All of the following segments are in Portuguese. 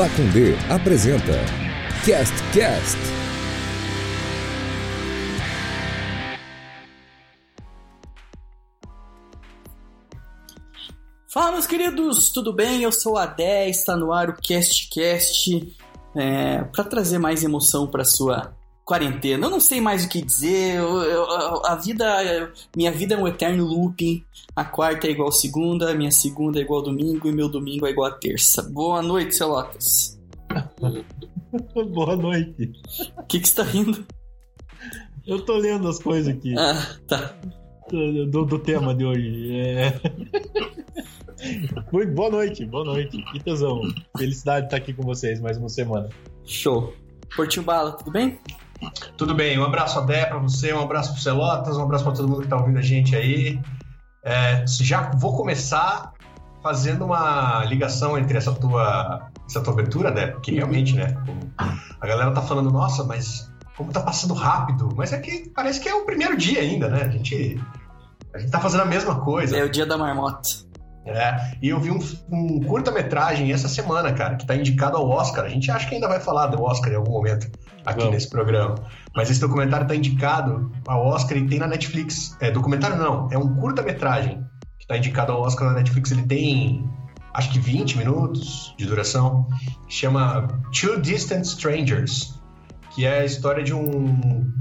Pacundê apresenta Cast Cast. Fala, meus queridos, tudo bem? Eu sou a 10, está no ar o Cast Cast é, para trazer mais emoção para sua quarentena. Eu não sei mais o que dizer. Eu, eu, a vida, minha vida é um eterno looping. A quarta é igual a segunda, minha segunda é igual a domingo e meu domingo é igual a terça. Boa noite, Celotas. Boa noite. O que, que você tá rindo? Eu tô lendo as coisas aqui. Ah, tá. Do, do tema de hoje. É... Muito boa noite, boa noite. Que tesão. Felicidade de estar aqui com vocês mais uma semana. Show. Portinho Bala, tudo bem? Tudo bem, um abraço a Dé para você, um abraço pro Celotas, um abraço para todo mundo que tá ouvindo a gente aí. É, já vou começar fazendo uma ligação entre essa tua, essa tua abertura, Dé, porque realmente, né? A galera tá falando, nossa, mas como tá passando rápido, mas é que parece que é o primeiro dia ainda, né? A gente, a gente tá fazendo a mesma coisa. É o dia da marmota. É, e eu vi um, um curta-metragem essa semana, cara, que tá indicado ao Oscar. A gente acha que ainda vai falar do Oscar em algum momento aqui Vamos. nesse programa. Mas esse documentário tá indicado ao Oscar e tem na Netflix. É, documentário não, é um curta-metragem que tá indicado ao Oscar na Netflix. Ele tem, acho que 20 minutos de duração. Chama Two Distant Strangers que é a história de um,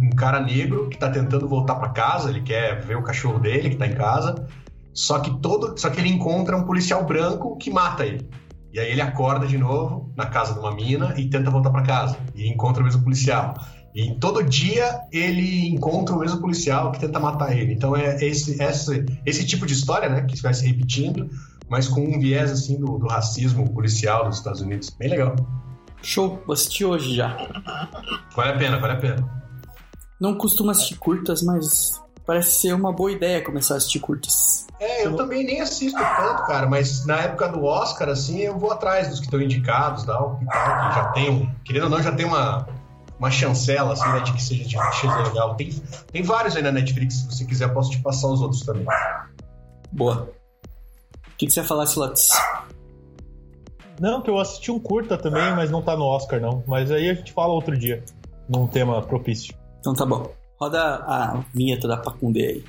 um cara negro que está tentando voltar para casa, ele quer ver o cachorro dele que está em casa, só que todo, só que ele encontra um policial branco que mata ele. E aí ele acorda de novo na casa de uma mina e tenta voltar para casa e encontra o mesmo policial. E todo dia ele encontra o mesmo policial que tenta matar ele. Então é esse, esse, esse tipo de história, né, que vai se repetindo, mas com um viés assim do, do racismo policial dos Estados Unidos. Bem legal. Show, vou assistir hoje já. Vale a pena, vale a pena. Não costumo assistir curtas, mas parece ser uma boa ideia começar a assistir curtas. É, eu também nem assisto tanto, cara, mas na época do Oscar, assim, eu vou atrás dos que estão indicados tal, e tal, que já tem um, querendo ou não, já tem uma, uma chancela, assim, né, de que seja, de que seja legal. Tem, tem vários aí na Netflix, se você quiser, posso te passar os outros também. Boa. O que, que você ia falar, Silates? Não, que eu assisti um curta também, mas não tá no Oscar, não. Mas aí a gente fala outro dia, num tema propício. Então tá bom. Roda a vinheta da Pacundê aí.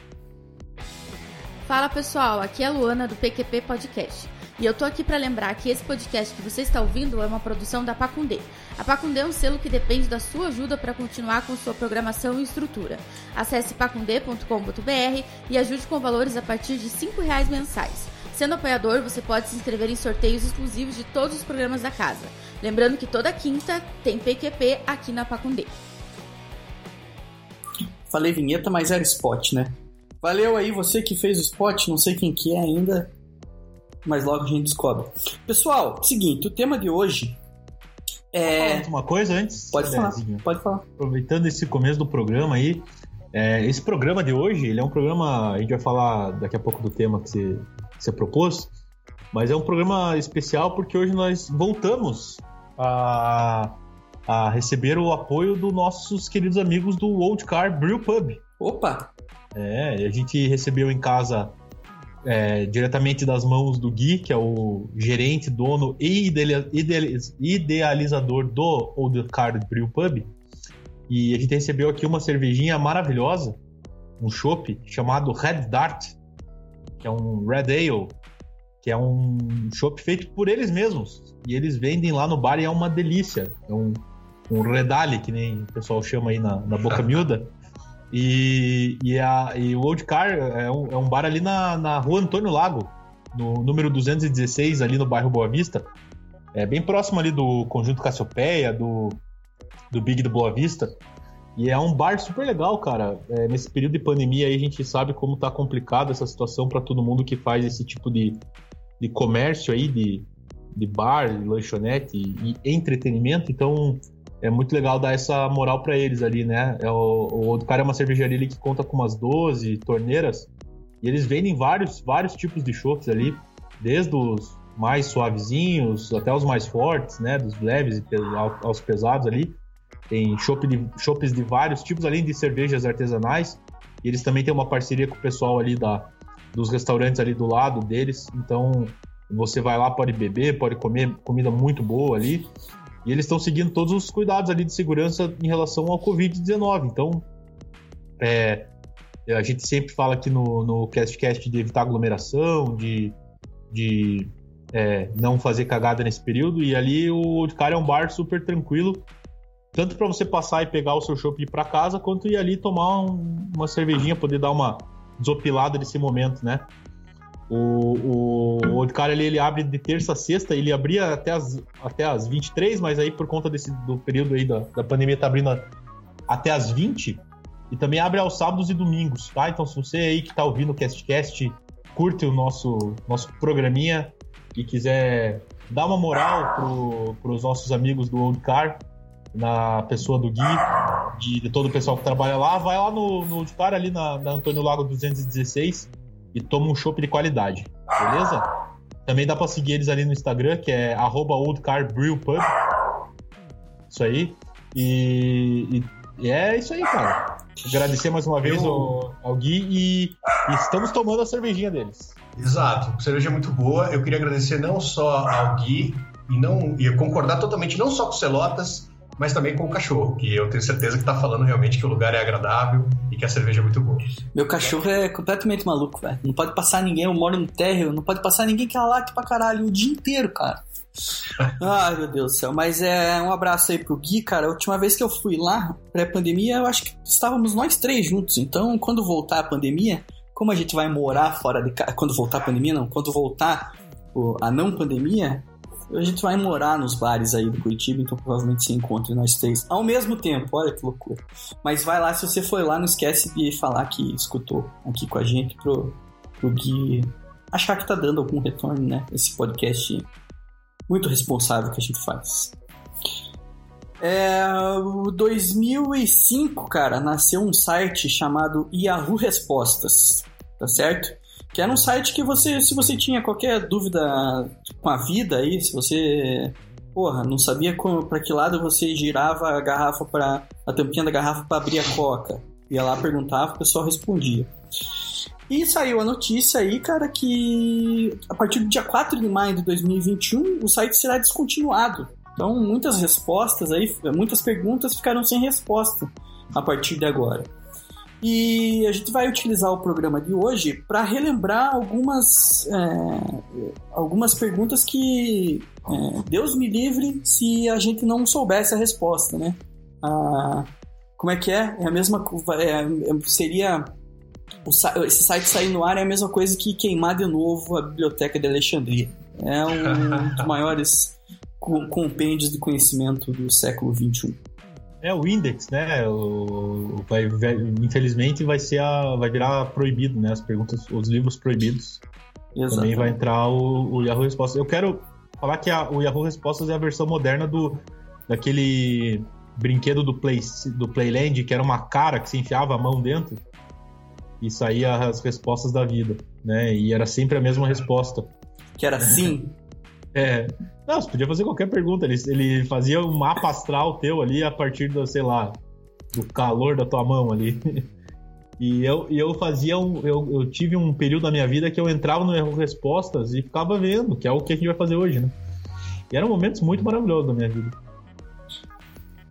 Fala pessoal, aqui é a Luana do PQP Podcast. E eu tô aqui para lembrar que esse podcast que você está ouvindo é uma produção da Pacundê. A Pacundê é um selo que depende da sua ajuda para continuar com sua programação e estrutura. Acesse pacundê.com.br e ajude com valores a partir de R$ reais mensais. Sendo apoiador, você pode se inscrever em sorteios exclusivos de todos os programas da casa. Lembrando que toda quinta tem PQP aqui na Pacundê. Falei vinheta, mas era spot, né? Valeu aí você que fez o spot, não sei quem que é ainda, mas logo a gente descobre. Pessoal, seguinte, o tema de hoje é. uma coisa antes? Pode falar. Pode falar. Aproveitando esse começo do programa aí, é, esse programa de hoje, ele é um programa. A gente vai falar daqui a pouco do tema que você, que você propôs, mas é um programa especial porque hoje nós voltamos a, a receber o apoio dos nossos queridos amigos do Old Car Brew Pub. Opa! É, a gente recebeu em casa é, diretamente das mãos do Gui, que é o gerente, dono e idealizador do Old Card Brew Pub. E a gente recebeu aqui uma cervejinha maravilhosa, um chopp chamado Red Dart, que é um Red Ale, que é um chopp feito por eles mesmos. E eles vendem lá no bar e é uma delícia. É um, um redale, que nem o pessoal chama aí na, na boca miúda. E, e, a, e o Old Car é um, é um bar ali na, na rua Antônio Lago, no número 216, ali no bairro Boa Vista. É bem próximo ali do Conjunto Cassiopeia, do, do Big do Boa Vista. E é um bar super legal, cara. É, nesse período de pandemia aí a gente sabe como tá complicado essa situação para todo mundo que faz esse tipo de, de comércio aí, de, de bar, de lanchonete e, e entretenimento. Então é muito legal dar essa moral para eles ali, né? É o, o cara é uma cervejaria ali que conta com umas 12 torneiras e eles vendem vários, vários tipos de chopps ali, desde os mais suavezinhos até os mais fortes, né? Dos leves aos pesados ali. Tem chopp de, de vários tipos, além de cervejas artesanais. E eles também têm uma parceria com o pessoal ali da, dos restaurantes ali do lado deles. Então, Você vai lá, pode beber, pode comer comida muito boa ali. E eles estão seguindo todos os cuidados ali de segurança em relação ao Covid-19. Então, é, a gente sempre fala aqui no, no CastCast de evitar aglomeração, de, de é, não fazer cagada nesse período. E ali o cara é um bar super tranquilo, tanto para você passar e pegar o seu chopp ir para casa, quanto ir ali tomar um, uma cervejinha, poder dar uma desopilada nesse momento, né? O, o, o cara ali, ele abre de terça a sexta, ele abria até as, até as 23, mas aí por conta desse, do período aí da, da pandemia tá abrindo até as 20. E também abre aos sábados e domingos, tá? Então se você aí que tá ouvindo o CastCast, curte o nosso, nosso programinha e quiser dar uma moral pro, pros nossos amigos do Old Car, na pessoa do Gui, de, de todo o pessoal que trabalha lá, vai lá no, no Old Car, ali na, na Antônio Lago 216 e toma um chopp de qualidade, beleza? Também dá pra seguir eles ali no Instagram, que é oldcarbrewpub. Isso aí. E, e, e é isso aí, cara. Agradecer mais uma vez ao, ao Gui e, e, estamos tomando a cervejinha deles. Exato, cerveja é muito boa. Eu queria agradecer não só ao Gui e não e concordar totalmente não só com o Celotas, mas também com o cachorro, que eu tenho certeza que tá falando realmente que o lugar é agradável e que a cerveja é muito boa. Meu cachorro é completamente maluco, velho. Não pode passar ninguém, eu moro no térreo, não pode passar ninguém que ela late pra caralho o dia inteiro, cara. Ai, meu Deus do céu. Mas é um abraço aí pro Gui, cara. A última vez que eu fui lá, pré-pandemia, eu acho que estávamos nós três juntos. Então, quando voltar a pandemia, como a gente vai morar fora de casa. Quando voltar a pandemia, não. Quando voltar a não pandemia, a gente vai morar nos bares aí do Curitiba, então provavelmente se encontre nós três ao mesmo tempo. Olha que loucura. Mas vai lá, se você foi lá, não esquece de falar que escutou aqui com a gente pro, pro Gui achar que tá dando algum retorno, né? Esse podcast muito responsável que a gente faz. É, 2005, cara, nasceu um site chamado Yahoo Respostas, tá certo? Que era um site que você, se você tinha qualquer dúvida com a vida aí, se você, porra, não sabia para que lado você girava a garrafa para a tampinha da garrafa para abrir a coca, ia lá perguntava, o pessoal respondia. E saiu a notícia aí, cara, que a partir do dia 4 de maio de 2021 o site será descontinuado. Então, muitas respostas aí, muitas perguntas ficaram sem resposta a partir de agora. E a gente vai utilizar o programa de hoje para relembrar algumas, é, algumas perguntas que é, Deus me livre se a gente não soubesse a resposta, né? Ah, como é que é? É a mesma é, seria o, esse site sair no ar é a mesma coisa que queimar de novo a biblioteca de Alexandria. É um dos maiores compêndios de conhecimento do século XXI. É o index, né? O, vai, vai, infelizmente vai ser a, vai virar proibido, né? As perguntas, os livros proibidos. Exatamente. Também vai entrar o, o, Yahoo Respostas. Eu quero falar que a, o Yahoo Respostas é a versão moderna do daquele brinquedo do Play do Playland que era uma cara que se enfiava a mão dentro e saía as respostas da vida, né? E era sempre a mesma resposta. Que era sim. é. Não, você podia fazer qualquer pergunta. Ele, ele fazia um mapa astral teu ali a partir do, sei lá, do calor da tua mão ali. E eu, eu fazia um. Eu, eu tive um período da minha vida que eu entrava no Erro Respostas e ficava vendo, que é o que a gente vai fazer hoje, né? E eram momentos muito maravilhosos da minha vida.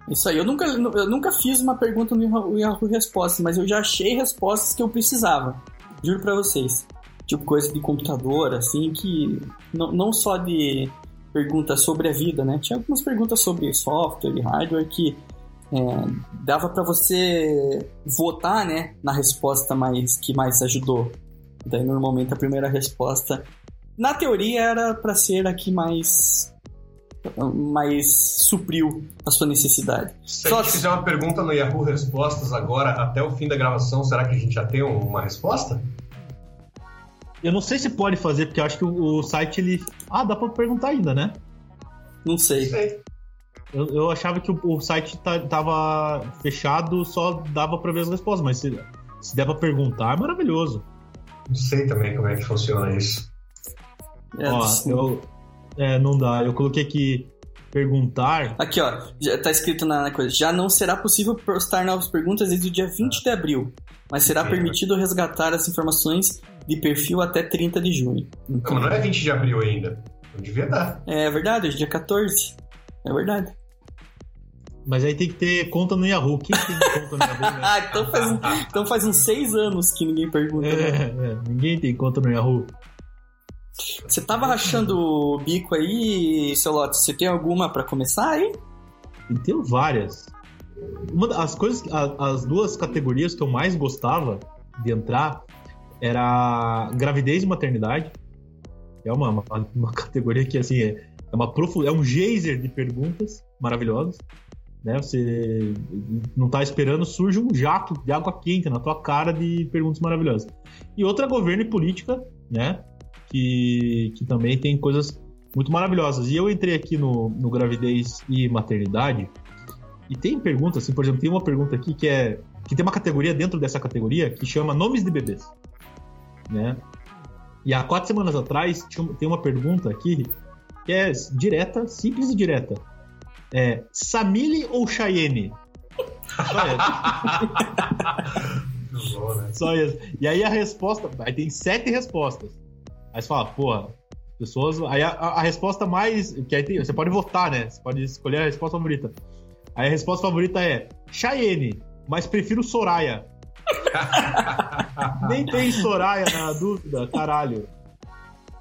Isso aí, eu nunca, eu nunca fiz uma pergunta no Yahoo Respostas, mas eu já achei respostas que eu precisava. Juro pra vocês. Tipo, coisa de computador, assim, que. Não, não só de perguntas sobre a vida, né? Tinha algumas perguntas sobre software e hardware que é, dava para você votar, né, na resposta mais que mais ajudou. Daí normalmente a primeira resposta, na teoria, era para ser a que mais mais supriu a sua necessidade. Se Só a gente fizer uma pergunta no Yahoo Respostas agora, até o fim da gravação, será que a gente já tem uma resposta? Eu não sei se pode fazer, porque eu acho que o, site ele. Ah, dá pra perguntar ainda, né? Não sei. sei. Eu, eu, achava que o, o site tá, tava fechado, só dava pra ver as respostas, mas se, se der pra perguntar, é maravilhoso. Não sei também como é que funciona isso. É, Ó, eu, é, não dá. Eu coloquei aqui perguntar. Aqui, ó. Já tá escrito na, coisa. Já não será possível postar novas perguntas desde o dia 20 de abril. Mas será Sim. permitido resgatar as informações de perfil até 30 de junho. Não, mas não é 20 de abril ainda. Não devia dar. É verdade, hoje é dia 14. É verdade. Mas aí tem que ter conta no Yahoo. Quem tem conta no Yahoo? Né? Ah, então faz, então faz uns seis anos que ninguém pergunta. né? É, é, ninguém tem conta no Yahoo. Você tava rachando o bico aí, seu Lote? Você tem alguma pra começar aí? E tem várias. Uma das coisas, as duas categorias que eu mais gostava de entrar era gravidez e maternidade. É uma, uma, uma categoria que assim é, é uma profu- é um geyser de perguntas maravilhosas. Né? Você não tá esperando, surge um jato de água quente na tua cara de perguntas maravilhosas. E outra governo e política, né? Que, que também tem coisas muito maravilhosas. E eu entrei aqui no, no gravidez e maternidade e tem perguntas, assim, por exemplo, tem uma pergunta aqui que é que tem uma categoria dentro dessa categoria que chama nomes de bebês, né? E há quatro semanas atrás tem uma pergunta aqui que é direta, simples e direta. É Samile ou Cheyenne? Só essa. Né? Só isso. E aí a resposta. Aí tem sete respostas. Aí você fala, porra, pessoas. Aí a, a- a resposta mais. Que aí tem- você pode votar, né? Você pode escolher a resposta favorita. Aí a resposta favorita é Cheyenne, mas prefiro Soraya. Nem tem Soraya na dúvida, caralho.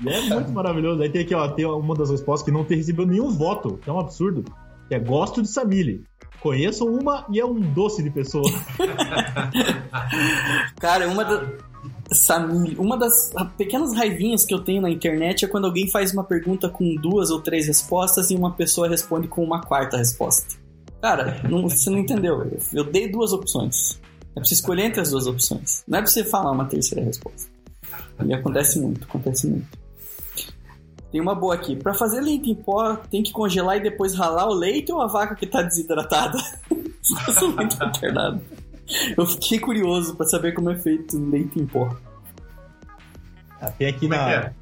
E é muito maravilhoso. Aí tem aqui, ó, tem uma das respostas que não tem recebido nenhum voto, que é um absurdo. Que é gosto de Samile. Conheço uma e é um doce de pessoa. Cara, uma, da... Uma das pequenas raivinhas que eu tenho na internet é quando alguém faz uma pergunta com duas ou três respostas e uma pessoa responde com uma quarta resposta. Cara, não- você não entendeu. Eu- dei duas opções. É pra você escolher entre as duas opções. Não é pra você falar uma terceira resposta. E acontece muito, acontece muito. Tem uma boa aqui. Pra fazer leite em pó, tem que congelar e depois ralar o leite ou a vaca que tá desidratada? Eu sou muito alternado. Eu fiquei curioso pra saber como é feito leite em pó. Ah, tem aqui Como é na. é?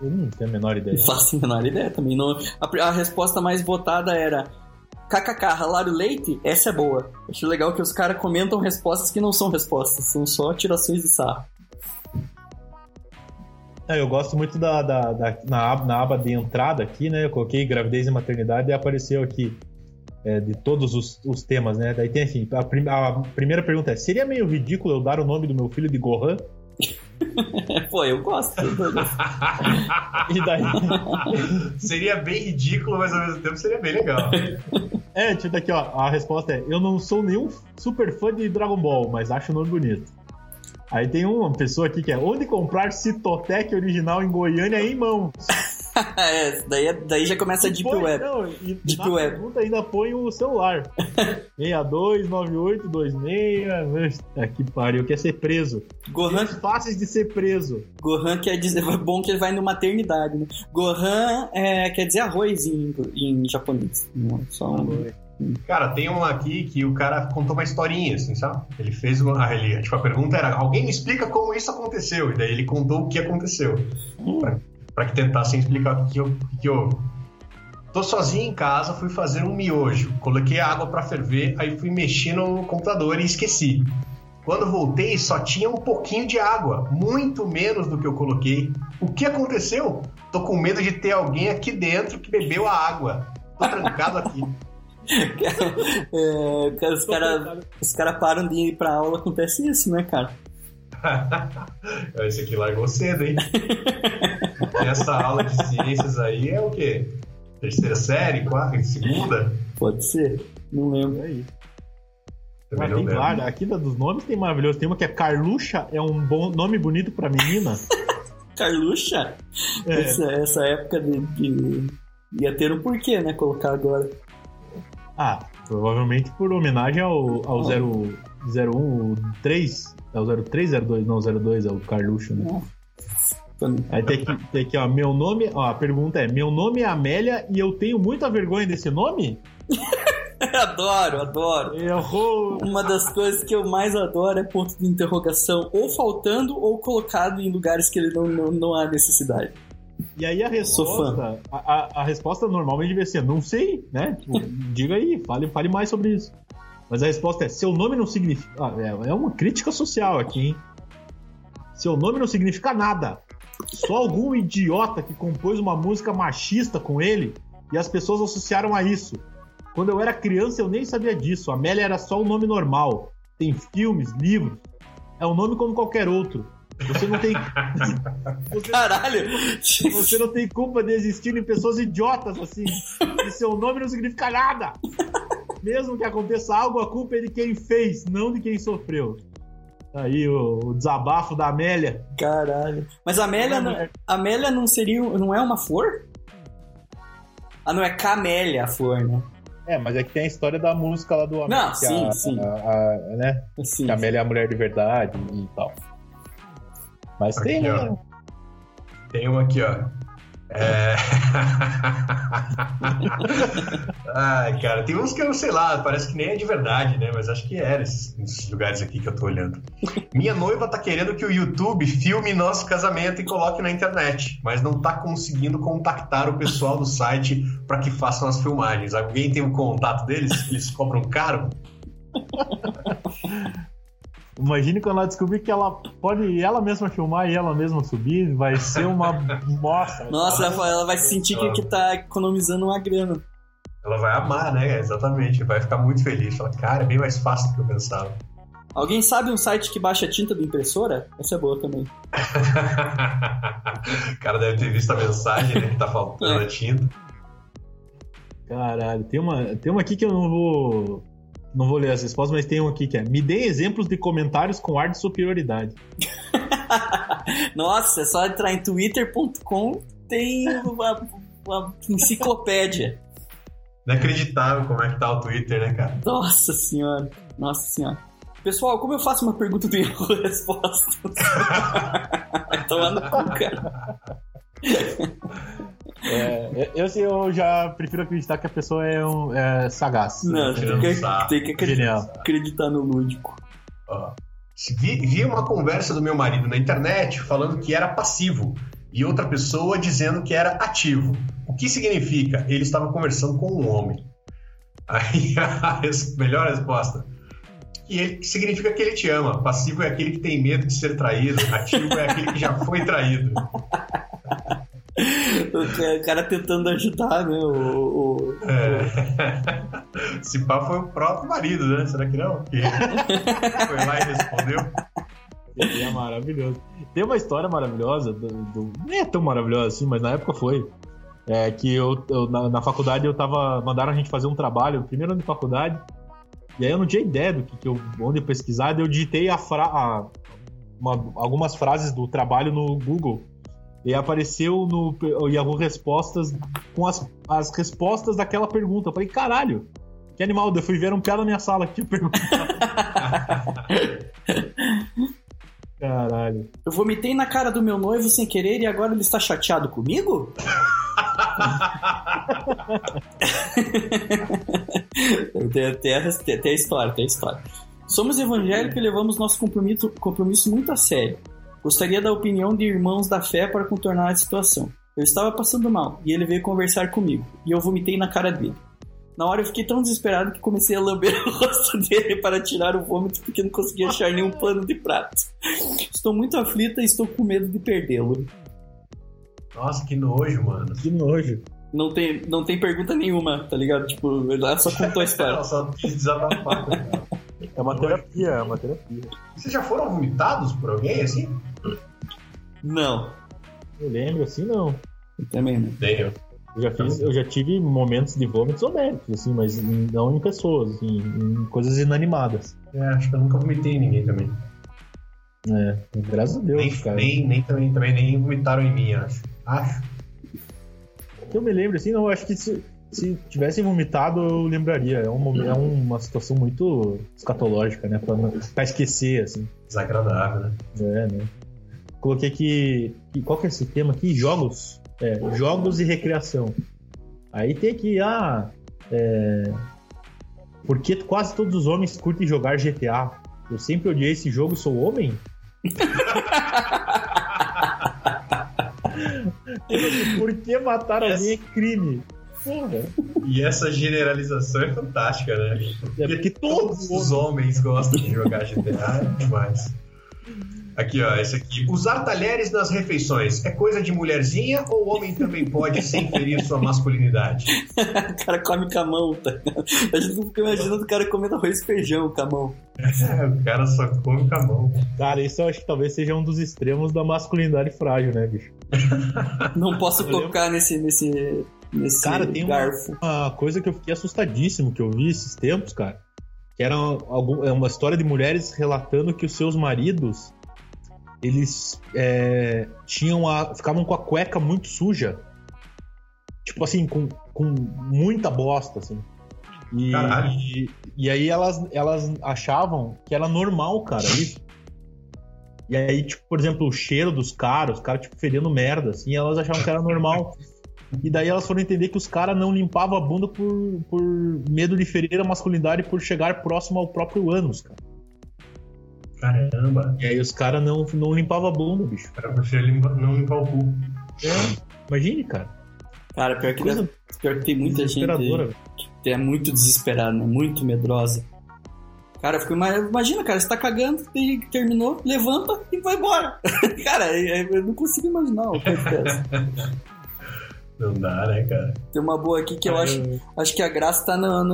Eu não tenho a menor ideia. Não faço a menor ideia também. Não, a, a resposta mais votada era kkk, ralar o leite? Essa é boa. Acho legal que os caras comentam respostas que não são respostas, são só tirações de sarro. É, eu gosto muito da, da- da- na, aba, na aba de entrada aqui, né? Eu coloquei gravidez e maternidade e apareceu aqui é, de todos os, os temas, né? Daí tem assim, a, prim- a primeira pergunta é: seria meio ridículo eu dar o nome do meu filho de Gohan? Pô, eu gosto. E daí. seria bem ridículo, mas ao mesmo tempo seria bem legal. é, tipo daqui, ó. A resposta é: eu não sou nenhum super fã de Dragon Ball, mas acho o nome bonito. Aí tem uma pessoa aqui que é: onde comprar Citotec original em Goiânia em mãos? é, daí, é- daí já começa a Deep Põe- Web. Não, e Deep na Web. pergunta ainda põe o celular. 629826. É que pariu, quer ser preso. Gohan, fáceis de ser preso. Gohan quer dizer. É bom que ele vai no maternidade, né? Gohan é, quer dizer arroz em, em japonês. Não, só um- Cara, tem um aqui que o cara contou uma historinha, assim, sabe? Ele fez uma. ah, Ele, tipo, a pergunta era: alguém me explica como isso aconteceu? E daí ele contou o que aconteceu. Pra, pra que tentassem explicar o que, que, eu- o que, houve. Tô sozinho em casa, fui fazer um miojo. Coloquei a água pra ferver, aí fui mexer no computador e esqueci. Quando voltei, só tinha um pouquinho de água, muito menos do que eu coloquei. O que aconteceu? Tô com medo de ter alguém aqui dentro que bebeu a água. Tô trancado aqui. É, cara, os caras cara param de ir pra aula, acontece isso, né, cara? Esse aqui largou cedo, hein? E essa aula de ciências aí é o quê? Terceira série? Quarta? Segunda? Pode ser. Não lembro. Isso. Também Mas não tem lembro. vários. Aqui dos nomes tem maravilhoso. Tem uma que é Carluxa, é um bom nome bonito pra menina. Carluxa? É. Essa, essa época de, de- Ia ter um porquê, né? Colocar agora. Ah, provavelmente por homenagem ao, ao 0, 01, 3. É o 0302, não, o 02 é o Carluxo, né? Quando- Aí tem aqui, tem aqui, ó, meu nome, ó, a pergunta é, meu nome é Amélia e eu tenho muita vergonha desse nome? adoro, adoro. Errou! Uma das coisas que eu mais adoro é ponto de interrogação, ou faltando ou colocado em lugares que ele não, não, não há necessidade. E aí a resposta, a, a, a resposta normalmente devia ser, não sei, né? Tipo, diga aí, fale, fale mais sobre isso. Mas a resposta é: seu nome não significa. Ah, é, é uma crítica social aqui, hein? Seu nome não significa nada. Só algum idiota que compôs uma música machista com ele e as pessoas associaram a isso. Quando eu era criança, eu nem sabia disso. Amélia era só um nome normal. Tem filmes, livros. É um nome como qualquer outro. Você não tem. Você, Caralho! Você não tem culpa de existirem pessoas idiotas assim. E seu nome não significa nada. Mesmo que aconteça algo, a culpa é de quem fez, não de quem sofreu. Tá aí o, o desabafo da Amélia. Caralho. Mas a Amélia, não, a Amélia não seria. Não é uma flor? Ah, não, é Camélia a flor, né? É, mas é que tem a história da música lá do homem. Não, sim, a, sim. A, a, né? Sim, que a Amélia é a mulher de verdade e tal. Mas aqui, tem, né? Tem uma aqui, ó. É... Ai, cara, tem uns que eu sei lá, parece que nem é de verdade, né? Mas acho que é nesses, lugares aqui que eu tô olhando. Minha noiva tá querendo que o YouTube filme nosso casamento e coloque na internet, mas não tá conseguindo contactar o pessoal do site para que façam as filmagens. Alguém tem o um contato deles? Eles cobram caro? Imagine quando ela descobrir que ela pode ela mesma filmar e ela mesma subir, vai ser uma mostra. Nossa, ela vai sentir que, que tá economizando uma grana. Ela vai amar, né? Exatamente. Vai ficar muito feliz. Fala, cara, é bem mais fácil do que eu pensava. Alguém sabe um site que baixa tinta da impressora? Essa é boa também. o cara deve ter visto a mensagem, né? Que tá faltando é. a tinta. Caralho, tem uma, tem uma aqui que eu não vou não vou ler as respostas, mas tem um aqui que é: Me dê exemplos de comentários com ar de superioridade. Nossa, é só entrar em twitter.com, tem uma, uma enciclopédia. Inacreditável como é que tá o Twitter, né, cara? Nossa senhora, nossa senhora. Pessoal, como eu faço uma pergunta do erro resposta? Tomando cu, cara. É, eu, eu já prefiro acreditar que a pessoa é, um, é sagaz. Não, tem que, tem que acreditar, acreditar no lúdico. vi, vi uma conversa do meu marido na internet falando que era passivo e outra pessoa dizendo que era ativo. O que significa? Ele estava conversando com um homem. Aí a melhor resposta. E ele significa que ele te ama. Passivo é aquele que tem medo de ser traído. Ativo é aquele que já foi traído. o cara tentando ajudar, né? O, o, é. Esse pá foi o próprio marido, né? Será que não? Que foi lá e respondeu. É maravilhoso. Tem uma história maravilhosa, do, do, nem é tão maravilhosa assim, mas na época foi. É que eu, eu na, na, faculdade eu tava. Mandaram a gente fazer um trabalho, primeiro ano de faculdade. E aí eu não tinha ideia do que, que eu, onde pesquisar, eu digitei a fra, a, uma, algumas frases do trabalho no Google. E apareceu no Yahoo Respostas com as, as respostas daquela pergunta. Eu falei, caralho, que animal, eu fui ver um pé na minha sala que tinha perguntado. Caralho. Eu vomitei na cara do meu noivo sem querer e agora ele está chateado comigo? tem, tem, a, tem a história, tem a história. Somos evangélicos e levamos nosso compromisso, compromisso muito a sério. Gostaria da opinião de irmãos da fé para contornar a situação. Eu estava passando mal e ele veio conversar comigo, e eu vomitei na cara dele. Na hora eu fiquei tão desesperado que comecei a lamber o rosto dele para tirar o vômito porque não conseguia achar nenhum pano de prato. Estou muito aflita e estou com medo de perdê-lo. Nossa, que nojo, mano. Que nojo. Não tem, não tem pergunta nenhuma, tá ligado? Tipo, ela só contou a história. ela só quis desabafar. É uma terapia, é uma terapia. Vocês já foram vomitados por alguém assim? Não. Eu lembro assim, não. Eu também não. Tenho. Eu já, fiz, eu já tive momentos de vômitos homéricos, assim, mas não em pessoas, assim, em coisas inanimadas. É, acho que eu nunca vomitei em ninguém também. É, graças a Deus, nem, cara. Nem, nem também, também nem vomitaram em mim, acho. Acho. Eu me lembro, assim, não, eu acho que se, se tivessem vomitado, eu lembraria. É, um, é uma situação muito escatológica, né? Pra, pra esquecer, assim. Desagradável, né? É, né? Coloquei aqui. Qual que é esse tema aqui? Jogos. É, jogos e recreação. Aí tem aqui, ah. É, porque quase todos os homens curtem jogar GTA. Eu sempre odiei esse jogo, sou homem? Por que matar alguém é crime? Porra. E essa generalização é fantástica, né? É porque Todos os homens gostam de jogar GTA, é demais. Aqui, ó, esse aqui. Usar talheres nas refeições é coisa de mulherzinha ou o homem também pode sem ferir sua masculinidade? o cara come com a mão, tá? A gente fica imaginando o cara comendo arroz e feijão com a mão. É, o cara só come com a mão. Cara, isso eu acho que talvez seja um dos extremos da masculinidade frágil, né, bicho? Não posso tocar nesse, nesse, nesse Cara, tem uma, garfo. uma coisa que eu fiquei assustadíssimo que eu vi esses tempos, cara. Que era algum, é uma história de mulheres relatando que os seus maridos eles é, tinham a, ficavam com a cueca muito suja. Tipo assim, com, com muita bosta, assim. E, e, e aí elas, elas achavam que era normal, cara, isso. E aí, tipo, por exemplo, o cheiro dos caras, os caras, tipo, fedendo merda, assim, elas achavam que era normal. E daí elas foram entender que os caras não limpavam a bunda por, por medo de ferir a masculinidade por chegar próximo ao próprio ânus, cara. Caramba. E aí os caras não, não limpavam a bunda, bicho. Cara, eu prefiro limpa- não limpar o cu. É, imagine, cara. Cara, pior que, Coisa deve- pior que tem muita gente Desesperadora. que é muito desesperada, né? Muito medrosa. Cara, eu fico, ima- imagina, cara, você tá cagando, e terminou, levanta e vai embora. cara, é- é- eu não consigo imaginar uma coisa dessa. Não dá, né, cara? Tem uma boa aqui que eu acho, acho que a graça tá na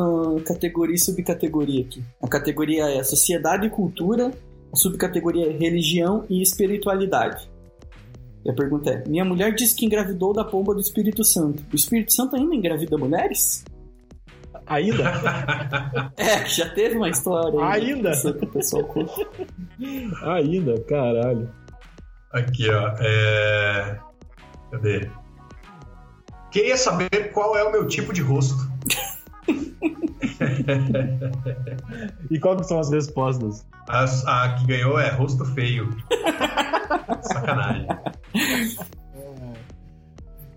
categoria e subcategoria aqui. A categoria é sociedade e cultura, subcategoria é religião e espiritualidade. E a pergunta é: Minha mulher disse que engravidou da pomba do Espírito Santo. O Espírito Santo ainda engravida mulheres? Ainda? É, já teve uma história aí, Ainda? né, que o pessoal. Ainda, caralho. Aqui, ó. É... Cadê? Queria saber qual é o meu tipo de rosto. E qual que são as respostas? As- a que ganhou é rosto feio. Sacanagem.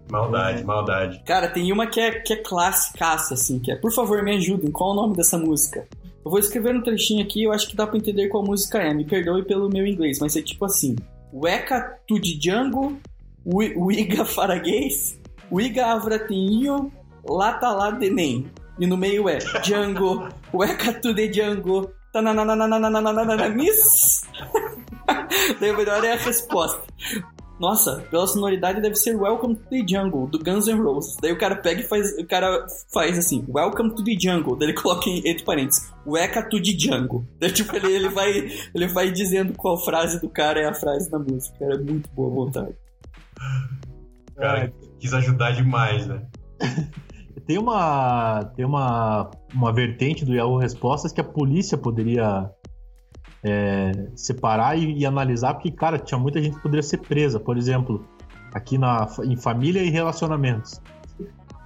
Maldade, maldade. Cara, tem uma que é, que é classicaça, assim, que é Por favor, me ajudem, qual o nome dessa música? Eu vou escrever um trechinho aqui eu acho que dá pra entender qual música é. Me perdoe pelo meu inglês, mas é tipo assim: Weka to the Django, Wi- Wiga Faraguês, Wiga Avratinho, Lata lá Denem. E no meio é Django, Weka to the Django, tanananananananananis. Daí o melhor é a resposta. Nossa, pela sonoridade deve ser Welcome to the Jungle, do Guns N' Roses. Daí o cara pega e faz. O cara faz assim, Welcome to the Jungle. Daí ele coloca em, entre parênteses, Weka to the Jungle. Daí tipo, ele, ele, vai, ele vai dizendo qual frase do cara é a frase da música. Cara, é muito boa vontade. O cara quis ajudar demais, né? Tem uma tem uma, uma vertente do Yahoo Respostas que a polícia poderia é, separar e, e analisar, porque, cara, tinha muita gente que poderia ser presa. Por exemplo, aqui na, em família e relacionamentos.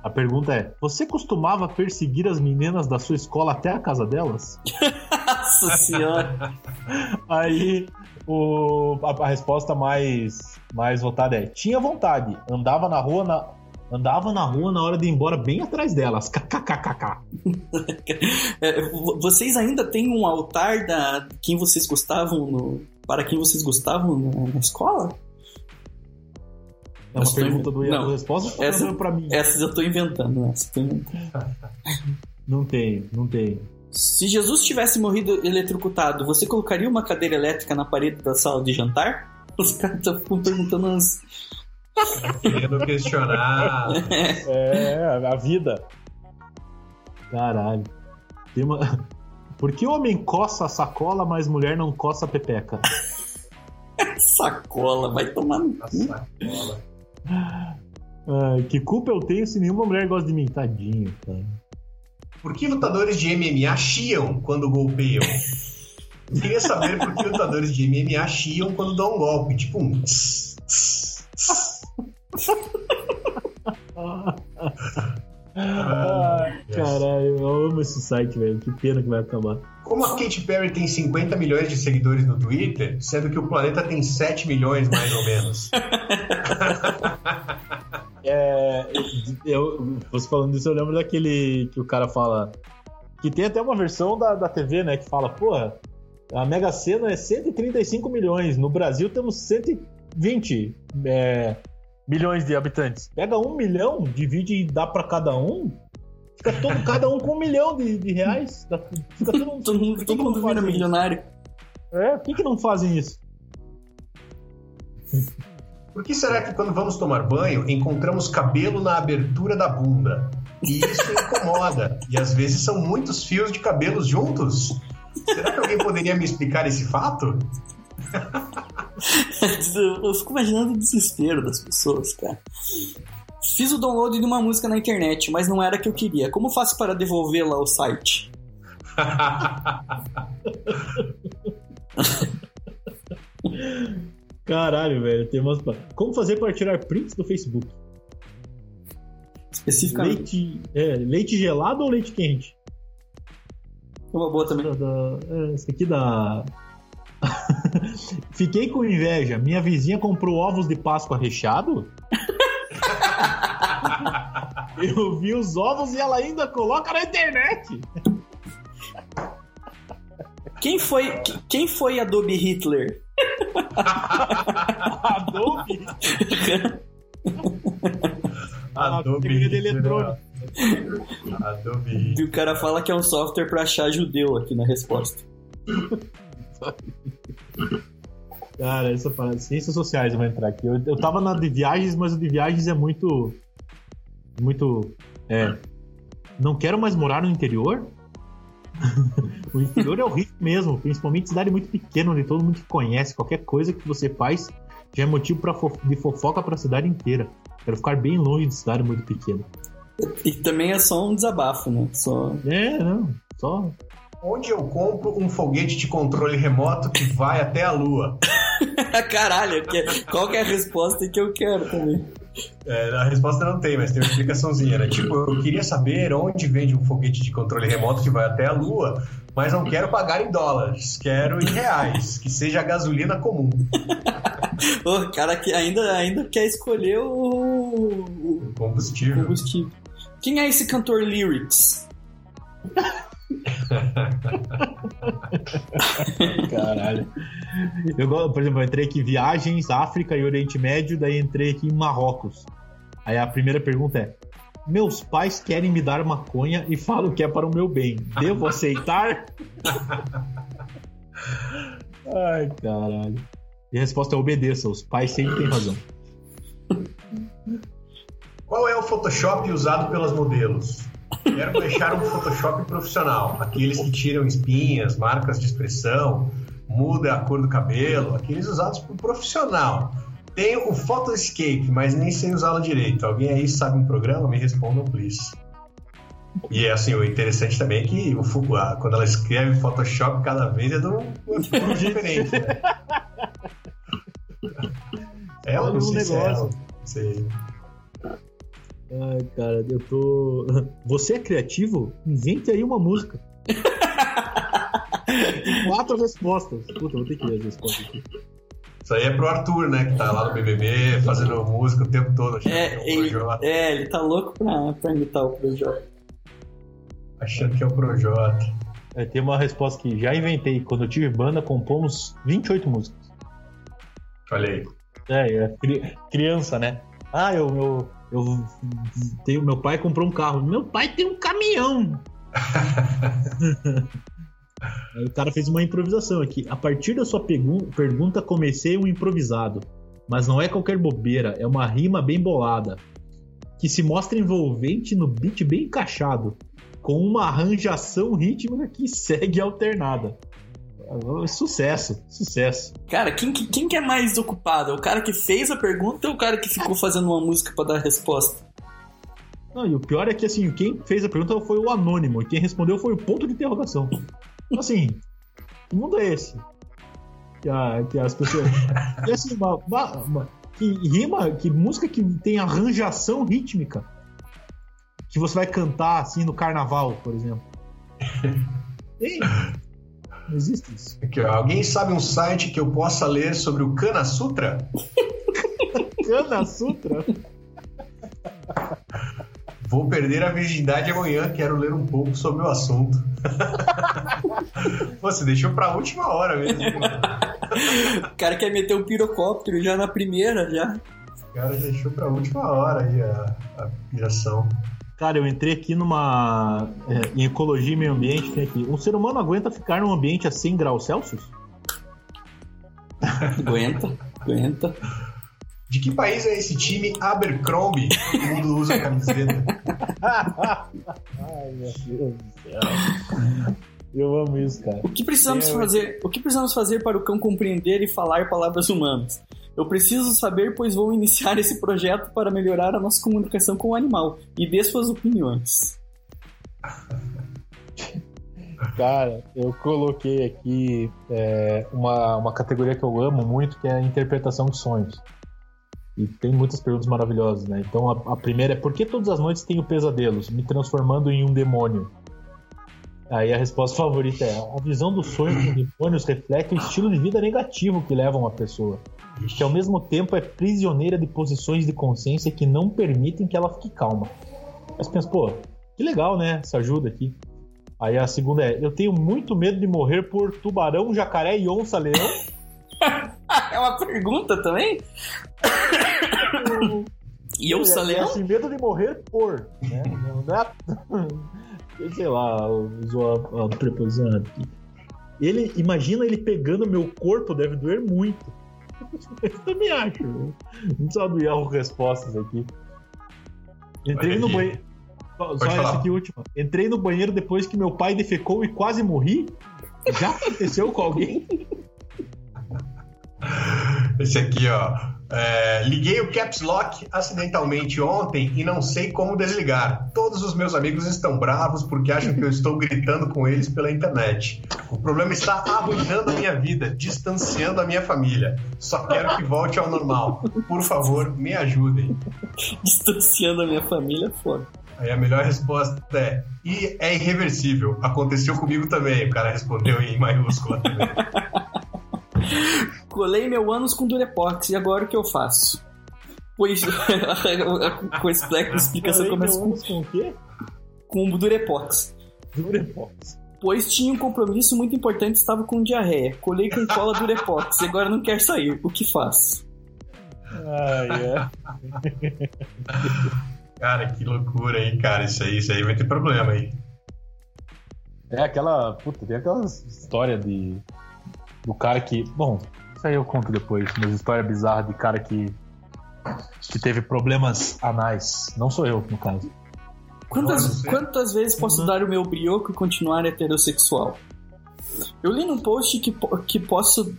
A pergunta é: você costumava perseguir as meninas da sua escola até a casa delas? Nossa senhora. Aí o, a, a resposta mais, mais votada é: tinha vontade, andava na rua na, andava na rua na hora de ir embora bem atrás delas. KKKKK. É, vo- vocês ainda têm um altar da quem vocês gostavam no, para quem vocês gostavam na, na escola? É uma Essa pergunta do. Yahoo Não, Respostas ou essa- essa... pra mim? Essas eu tô inventando, essa eu tô inventando. Não tem, não tem. Se Jesus tivesse morrido eletrocutado, você colocaria uma cadeira elétrica na parede da sala de jantar? Os caras estão perguntando umas. Querendo questionar. É, a vida. Caralho. Tem uma... Por que homem coça a sacola, mas mulher não coça a pepeca? Sacola, vai tomar no cu. sacola. Ai, que culpa eu tenho se nenhuma mulher gosta de mim? Tadinho, cara. Por que lutadores de MMA chiam quando golpeiam? Queria saber por que lutadores de MMA chiam quando dão um golpe. Tipo um. tss, tss, tss. Ai, caralho, eu amo esse site, velho. Que pena que vai acabar. Como a Katy Perry tem 50 milhões de seguidores no Twitter, sendo que o planeta tem 7 milhões mais ou menos. É, eu, você falando disso, eu lembro daquele que o cara fala. Que tem até uma versão da, da TV, né? Que fala, porra, a Mega Sena é 135 milhões. No Brasil temos 120 é, milhões de habitantes. Pega um milhão, divide e dá pra cada um. Fica todo, cada um com um milhão de, de reais. Fica todo, mundo- Todo mundo, todo mundo vira milionário. É, por que, que não fazem isso? Por que será que quando vamos tomar banho encontramos cabelo na abertura da bunda? E isso incomoda. E às vezes são muitos fios de cabelos juntos. Será que alguém poderia me explicar esse fato? Eu fico imaginando o desespero das pessoas, cara. Fiz o download de uma música na internet, mas não era a que eu queria. Como faço para devolvê-la ao site? Caralho, velho. Tem umas... Como fazer para tirar prints do Facebook? Especificamente. Leite, é, leite gelado ou leite quente? Uma boa também. Da, da, é, esse aqui da. Fiquei com inveja. Minha vizinha comprou ovos de Páscoa recheado. Eu vi os ovos e ela ainda coloca na internet. Quem foi, quem foi Adobe Hitler? Adobe. Adobe. de eletrônico. Adobe. E o cara fala que é um software pra achar judeu aqui na resposta. Cara, essa parada. Ciências sociais eu vou entrar aqui. Eu, eu tava na de viagens, mas o de viagens é muito. Muito. É. Não quero mais morar no interior? o interior é horrível mesmo, principalmente cidade muito pequena, onde todo mundo conhece. Qualquer coisa que você faz já é motivo pra fo- de fofoca pra cidade inteira. Quero ficar bem longe de cidade muito pequena. E também é só um desabafo, né? Só. É, não. Só. Onde eu compro um foguete de controle remoto que vai até a Lua? Caralho, qual que é a resposta que eu quero também? É, a resposta não tem, mas tem uma explicação,zinha né? Tipo, eu queria saber onde vende um foguete de controle remoto que vai até a Lua, mas não quero pagar em dólares, quero em reais, que seja a gasolina comum. O cara que ainda, ainda quer escolher o, o Combustível. combustível. Quem é esse cantor Lyrics? Caralho. Eu, por exemplo, eu entrei aqui em viagens, África e Oriente Médio, daí entrei aqui em Marrocos. Aí a primeira pergunta é: Meus pais querem me dar maconha e falam que é para o meu bem. Devo aceitar? Ai, caralho. E a resposta é obedeça, os pais sempre têm razão. Qual é o Photoshop usado pelas modelos? Quero deixar um Photoshop profissional, aqueles que tiram espinhas, marcas de expressão, muda a cor do cabelo, aqueles usados por profissional. Tenho o Photoscape, mas nem sei usá-lo direito. Alguém aí sabe um programa? Me respondam, please. E é assim, o interessante também é que o, Fu- a- quando ela escreve Photoshop, cada vez é de um diferente. Né? É, eu Olha não um sei se é negócio. ela. Não sei. Ai, cara, eu tô. Você é criativo? Invente aí uma música. Tem quatro respostas. Puta, vou ter que ler as respostas aqui. Isso aí é pro Arthur, né? Que tá lá no BBB fazendo música o tempo todo. Achando, É, que, é o ele, é, ele tá louco pra, pra imitar o Projota. achando que é o Projota. É, tem uma resposta que já inventei. Quando eu tive banda, compomos 28 músicas. Olha aí. É, é cri- criança, né? Ah, eu, eu, eu tenho, meu pai comprou um carro. Meu pai tem um caminhão. Aí o cara fez uma improvisação aqui. A partir da sua pergun- pergunta, comecei um improvisado. Mas não é qualquer bobeira, é uma rima bem bolada. Que se mostra envolvente no beat bem encaixado. Com uma arranjação rítmica que segue alternada. Ah, Sucesso, sucesso. Cara, quem, que- quem que é mais ocupado? O cara que fez a pergunta ou o cara que ficou fazendo uma música pra dar a resposta? Não, e o pior é que assim, quem fez a pergunta foi o anônimo, e quem respondeu foi o ponto de interrogação. Então, assim, que mundo é esse? Que, a- que as pessoas. E assim, uma, uma- uma- que rima, que música que tem arranjação rítmica. Que você vai cantar assim no carnaval, por exemplo. Tem. Não existe isso. Aqui, ó. Alguém sabe um site que eu possa ler sobre o Kana Sutra? Cana Sutra? Vou perder a virgindade amanhã, quero ler um pouco sobre o assunto. Pô, Você deixou pra última hora mesmo. O cara quer meter o pirocóptero já na primeira, já. cara deixou pra última hora aí a, a piração. Cara, eu entrei aqui numa. é, em ecologia e meio ambiente, tem aqui. Um ser humano aguenta ficar num ambiente a 100 graus Celsius? Aguenta, aguenta. De que país é esse time Abercrombie? Todo mundo usa a camiseta. Ai, meu Deus do céu. Eu amo isso, cara. O que precisamos É, fazer? O que precisamos fazer para o cão compreender e falar palavras humanas? Eu preciso saber, pois vou iniciar esse projeto para melhorar a nossa comunicação com o animal e dê suas opiniões. Cara, eu coloquei aqui é, uma, uma categoria que eu amo muito, que é a interpretação de sonhos. E tem muitas perguntas maravilhosas, né? Então a, a primeira é por que todas as noites tenho pesadelos, me transformando em um demônio? Aí a resposta favorita é: a visão dos sonhos com demônios reflete o estilo de vida negativo que leva uma pessoa, que ao mesmo tempo é prisioneira de posições de consciência que não permitem que ela fique calma. Aí você pensa, pô, que legal, né? Essa ajuda aqui. Aí a segunda é: eu tenho muito medo de morrer por tubarão, jacaré e onça-leão. É uma pergunta também? E eu, É, Saleão? assim, medo de morrer por, né? Não é... Sei lá, usou a, a preposição aqui. Ele, imagina ele pegando meu corpo, deve doer muito. Eu também acho. Não só do Yahoo Respostas aqui. Entrei Olha no banheiro. Só, só essa aqui última. Entrei no banheiro depois que meu pai defecou e quase morri. Já aconteceu com alguém? Esse aqui, ó. É, liguei o Caps Lock acidentalmente ontem e não sei como desligar. Todos os meus amigos estão bravos porque acham que eu estou gritando com eles pela internet. O problema está arruinando a minha vida, distanciando a minha família. Só quero que volte ao normal. Por favor, me ajudem. Distanciando a minha família, foda. Aí a melhor resposta é: e é irreversível. Aconteceu comigo também. O cara respondeu em maiúscula também. Colei meu ânus com Durepox e agora o que eu faço? Pois com esse a explicação começa meu com, ânus com o quê? com Durepox. Durepox. Pois tinha um compromisso muito importante, estava com diarreia. Colei com cola Durepox e agora não quer sair. O que faço? Ah, é. Cara, que loucura, hein, cara. Isso aí, isso aí vai ter problema aí. É aquela. Puta, tem aquela história de. Do cara que. Bom, isso aí eu conto depois, mas história bizarra de cara que. que teve problemas anais. Não sou eu, no caso. Quantas, quantas vezes posso dar o meu brioco e continuar heterossexual? Eu li num post que, que posso.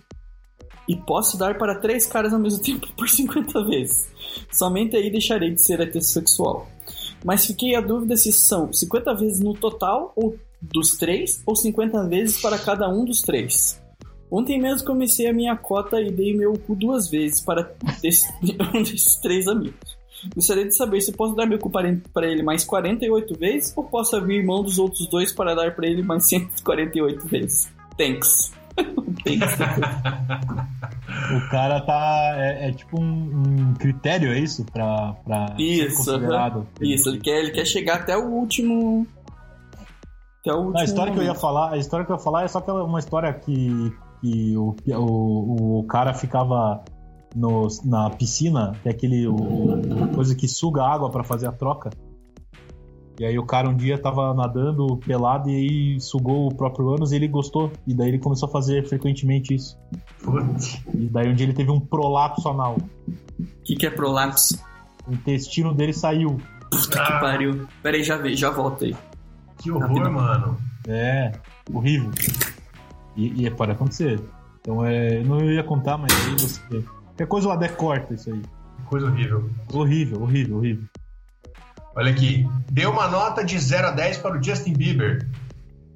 E posso dar para três caras ao mesmo tempo por 50 vezes. Somente aí deixarei de ser heterossexual. Mas fiquei a dúvida se são 50 vezes no total ou dos três, ou 50 vezes para cada um dos três. Ontem mesmo comecei a minha cota e dei meu cu duas vezes para um desses três amigos. Gostaria de saber se posso dar meu cu para ele mais 48 vezes ou posso abrir mão dos outros dois para dar para ele mais 148 vezes. Thanks. Thanks. O cara tá. É, é tipo um, um critério, é isso? Pra, pra Isso, considerado. Isso, ele quer, ele quer chegar até o último. Até o último. A história que eu ia momento. falar, a história que eu ia falar é só aquela uma história que, que o, o, o cara ficava no, na piscina, que é aquele o, o- coisa que suga água pra fazer a troca. E aí o cara um dia tava nadando pelado e aí sugou o próprio ânus e ele gostou. E daí ele começou a fazer frequentemente isso. Putz. E daí um dia ele teve um prolapso anal. O que, que é prolapso? O intestino dele saiu. Puta que pariu. Pera aí, já já volto aí. Que horror, Rápido. mano. É, horrível. E, e pode acontecer. Então é, eu não ia contar, mas aí você. Qualquer coisa o Adé corta isso aí. Coisa horrível. Horrível, horrível, horrível. Olha aqui. Deu uma nota de 0 a 10 para o Justin Bieber.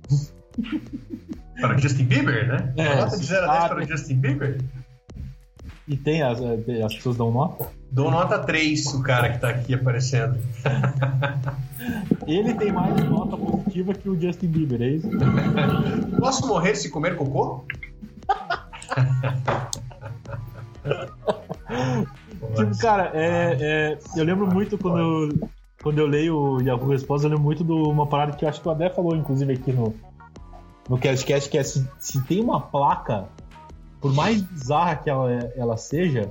para o Justin Bieber, né? É, uma nota de 0 a 10 ah, para o Justin Bieber? E tem as, as pessoas dão nota. Dou nota 3, o cara que tá aqui aparecendo. Ele tem mais nota positiva que o Justin Bieber, é isso? Posso morrer se comer cocô? Tipo, cara, é, é, eu lembro muito quando eu, quando eu leio o Yahoo Resposta, eu lembro muito de uma parada que eu acho que o Adé falou, inclusive, aqui no, no CastCast, que é se, se tem uma placa, por mais bizarra que ela, ela seja,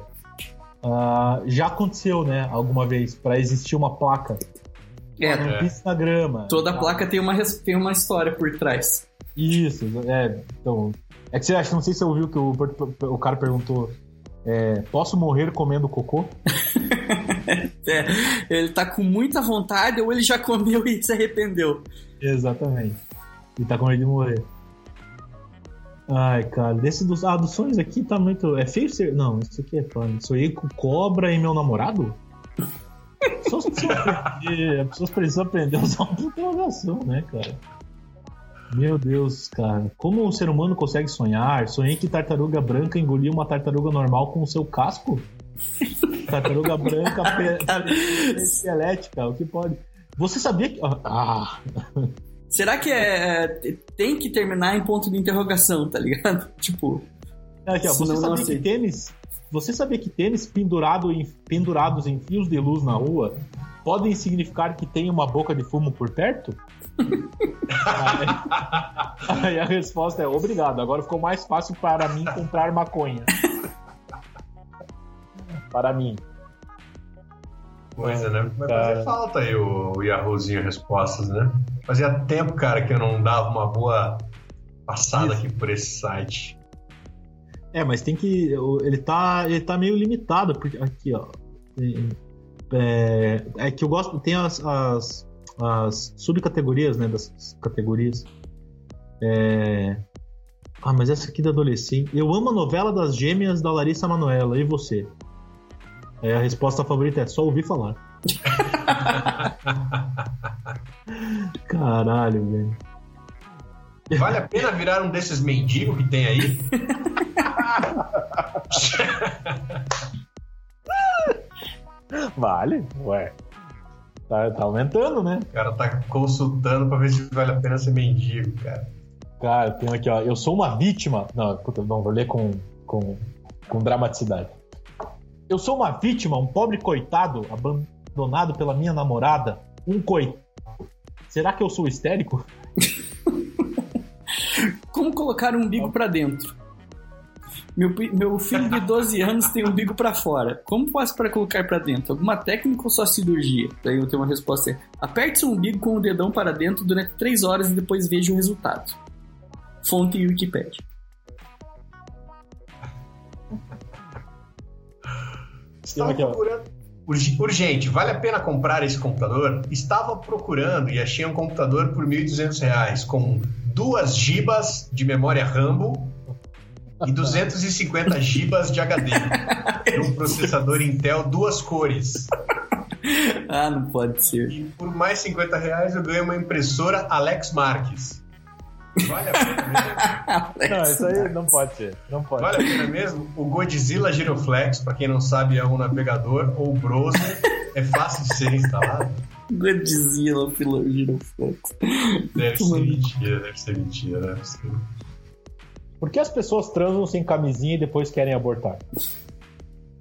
Ah, já aconteceu, né, alguma vez, pra existir uma placa. É, Não pisa na grama. toda Tá? placa tem uma, tem uma história por trás. Isso, é. Então. É que você acha, não sei se você ouviu que o, o cara perguntou. é, posso morrer comendo cocô? É, ele tá com muita vontade ou ele já comeu e se arrependeu. Exatamente. E tá com medo de morrer. Ai, cara, desse dos, ah, dos sonhos aqui tá muito. É feio ser. Não, isso aqui é fã. Sonhei com cobra e meu namorado? As pessoas precisam aprender, as pessoas precisam aprender a usar uma interrogação, né, cara? Meu Deus, cara. Como o ser humano consegue sonhar? Sonhei que tartaruga branca engoliu uma tartaruga normal com o seu casco? Tartaruga branca pe- esquelética, o que pode? Você sabia que. Ah! Será que é, tem que terminar em ponto de interrogação, tá ligado? Tipo, Aqui, ó, você não- não sabia sei. que tênis. Você sabia que tênis pendurado em- pendurados em fios de luz na rua podem significar que tem uma boca de fumo por perto? aí, aí a resposta é obrigado. Agora ficou mais fácil para mim comprar maconha. para mim. Coisa, né? Vai fazer falta aí o, o Yahoozinho Respostas, né? Fazia tempo, cara, que eu não dava uma boa passada Isso. aqui por esse site. É, mas tem que. Ele tá, ele tá meio limitado, porque. Aqui, ó. É, é que eu gosto. Tem as, as, as subcategorias, né? Das categorias. É, ah, mas essa aqui da adolescente. Eu amo a novela das gêmeas da Larissa Manoela. E você? É, a resposta favorita é só ouvir falar. Caralho, velho. Vale a pena virar um desses mendigos que tem aí? Vale? Ué. Tá, tá aumentando, né? O cara tá consultando pra ver se vale a pena ser mendigo, cara. Cara, tem aqui, ó. Eu sou uma vítima. Não, puta, não, vou ler com, com, com dramaticidade. Eu sou uma vítima, um pobre coitado, abandonado pela minha namorada. Um coitado. Será que eu sou histérico? como colocar um umbigo pra dentro? Meu, meu filho de 12 anos tem um umbigo pra fora. Como faço para colocar pra dentro? Alguma técnica ou só cirurgia? Daí eu tenho uma resposta. é, Aperte seu umbigo com o dedão para dentro durante 3 horas e depois veja o resultado. Fonte Wikipedia. Estava procurando. Urg- Urgente, vale a pena comprar esse computador? Estava procurando e achei um computador por 1.200 reais, com duas gibas de memória Rambo e 250 gibas de HD. um processador Intel duas cores. Ah, não pode ser. E por mais 50 reais eu ganho uma impressora Alex Marques. Vale a pena mesmo? Não, isso aí não pode ser. Não pode. Vale a pena mesmo? O Godzilla Giroflex, pra quem não sabe, é um navegador ou browser. É fácil de ser instalado. Godzilla pelo Giroflex. Deve ser mentira, deve ser mentira, deve ser. Por que as pessoas transam sem camisinha e depois querem abortar?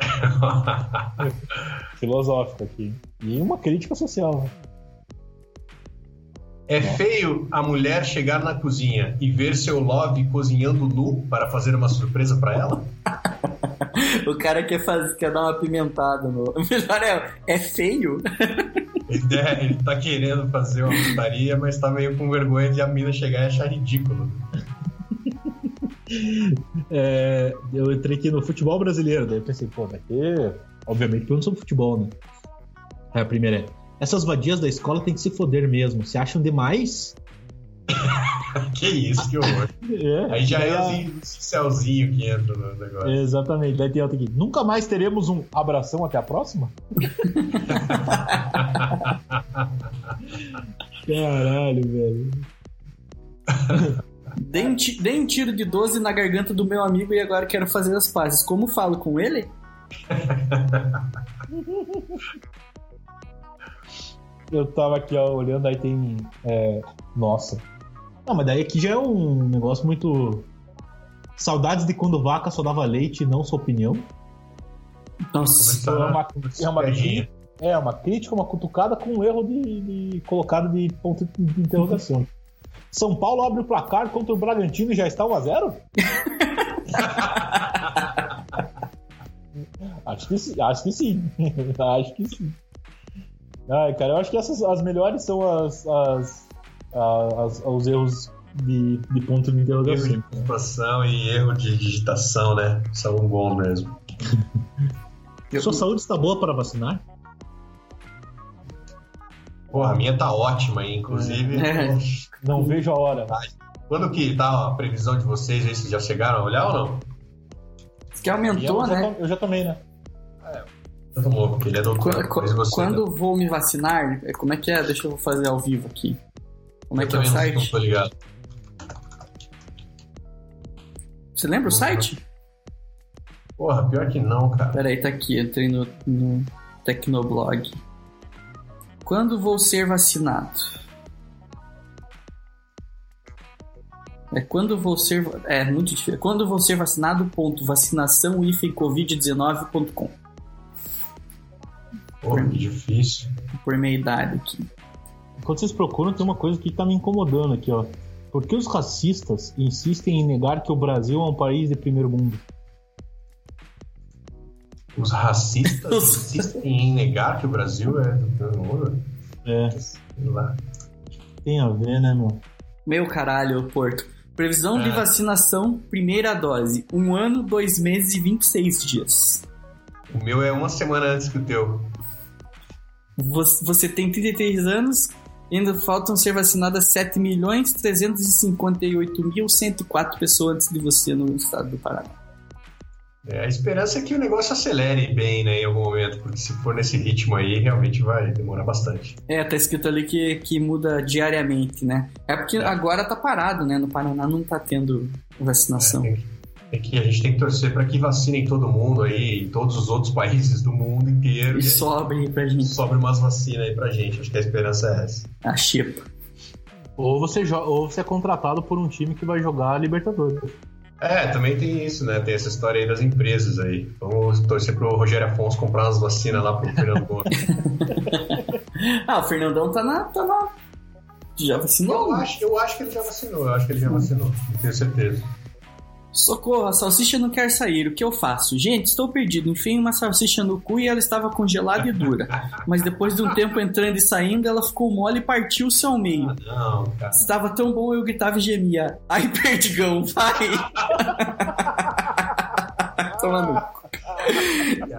Filosófico aqui. E uma crítica social. É feio a mulher chegar na cozinha e ver seu love cozinhando nu para fazer uma surpresa pra ela? O cara quer, fazer, quer dar uma pimentada no. O melhor é, é feio. Ele, é, ele tá querendo fazer uma putaria, mas tá meio com vergonha de a mina chegar e achar ridículo. É, eu entrei aqui no futebol brasileiro, daí eu pensei, pô, vai ter. Obviamente, pergunta sobre futebol, né? Aí a primeira é: essas vadias da escola tem que se foder mesmo. Se acham demais? Que isso, que horror. É, Aí já daí é a- o Celzinho que entra no negócio. Exatamente, daí tem outra aqui. Nunca mais teremos um abração até a próxima? Caralho, velho. Dei um, ti- dei um tiro de 12 na garganta do meu amigo e agora quero fazer as pazes. Como falo com ele? Eu tava aqui ó, olhando, aí tem. é, nossa. Não, mas daí aqui já é um negócio muito. Saudades de quando vaca só dava leite e não sua opinião. Nossa. Então é uma, é uma, é uma crítica, uma cutucada com um erro de, de- colocado de ponto de interrogação. São Paulo abre o placar contra o Bragantino e já está 1x0? Acho que sim. Acho que sim. acho que sim. Ai, cara, eu acho que essas as melhores são as, as, as, os erros de, de ponto de interrogação. Erro de pontuação e erro de digitação, né? São bons mesmo. Sua saúde está boa para vacinar? Porra, a minha tá ótima, hein? inclusive. É. Não vejo a hora. Quando que tá a previsão de vocês aí? Vocês já chegaram a olhar ou não? Que aumentou, eu, já, né? eu já tomei, né? Tá louco, ele é doutor. Quando, você, quando vou me vacinar, é, como é que é? Deixa eu fazer ao vivo aqui. Como é eu é que é o site? Não tô ligado. Você lembra o site? Porra, pior que não, cara. Peraí, tá aqui, entrei no, no Tecnoblog. Quando vou ser vacinado? É quando vou ser. É muito difícil. É quando vou ser vacinado, ponto, vacinação-covid19.com. Pô, por, difícil. Por minha idade aqui. Enquanto vocês procuram, tem uma coisa que tá me incomodando aqui, ó. Por que os racistas insistem em negar que o Brasil é um país de primeiro mundo? Os racistas insistem em negar que o Brasil é do primeiro mundo? É. Sei lá. Tem a ver, né, meu? Meu caralho, Porto. Previsão é. de vacinação, primeira dose. Um ano, dois meses e 26 dias. O meu é uma semana antes que o teu. Você, tem 33 anos, ainda faltam ser vacinadas 7 milhões 358.104 pessoas antes de você no estado do Paraná. É, a esperança é que o negócio acelere bem, né, em algum momento, porque se for nesse ritmo aí, realmente vai demorar bastante. É, tá escrito ali que, que muda diariamente, né? É porque agora tá parado, né? No Paraná não tá tendo vacinação. É, tem, que- tem que, a gente tem que torcer para que vacinem todo mundo aí, em todos os outros países do mundo inteiro. E sobe aí pra gente sobre umas vacinas aí pra gente. Acho que a esperança é essa. a xepa. Ou você, ou você é contratado por um time que vai jogar a Libertadores. É, também tem isso, né? Tem essa história aí das empresas aí. Vamos torcer pro Rogério Afonso comprar umas vacinas lá pro Fernando Gomes. Ah, o Fernandão tá na. Tá na... Já vacinou? eu, acho, eu acho que ele já vacinou, eu acho que ele já vacinou, não tenho certeza. Socorro, a salsicha não quer sair. O que eu faço? Gente, estou perdido. Enfiei uma salsicha no cu e ela estava congelada e dura. Mas depois de um tempo entrando e saindo, ela ficou mole e partiu-se ao meio. Ah, não, cara. Estava tão bom eu gritava e gemia. Ai, perdigão, vai! Toma no cu.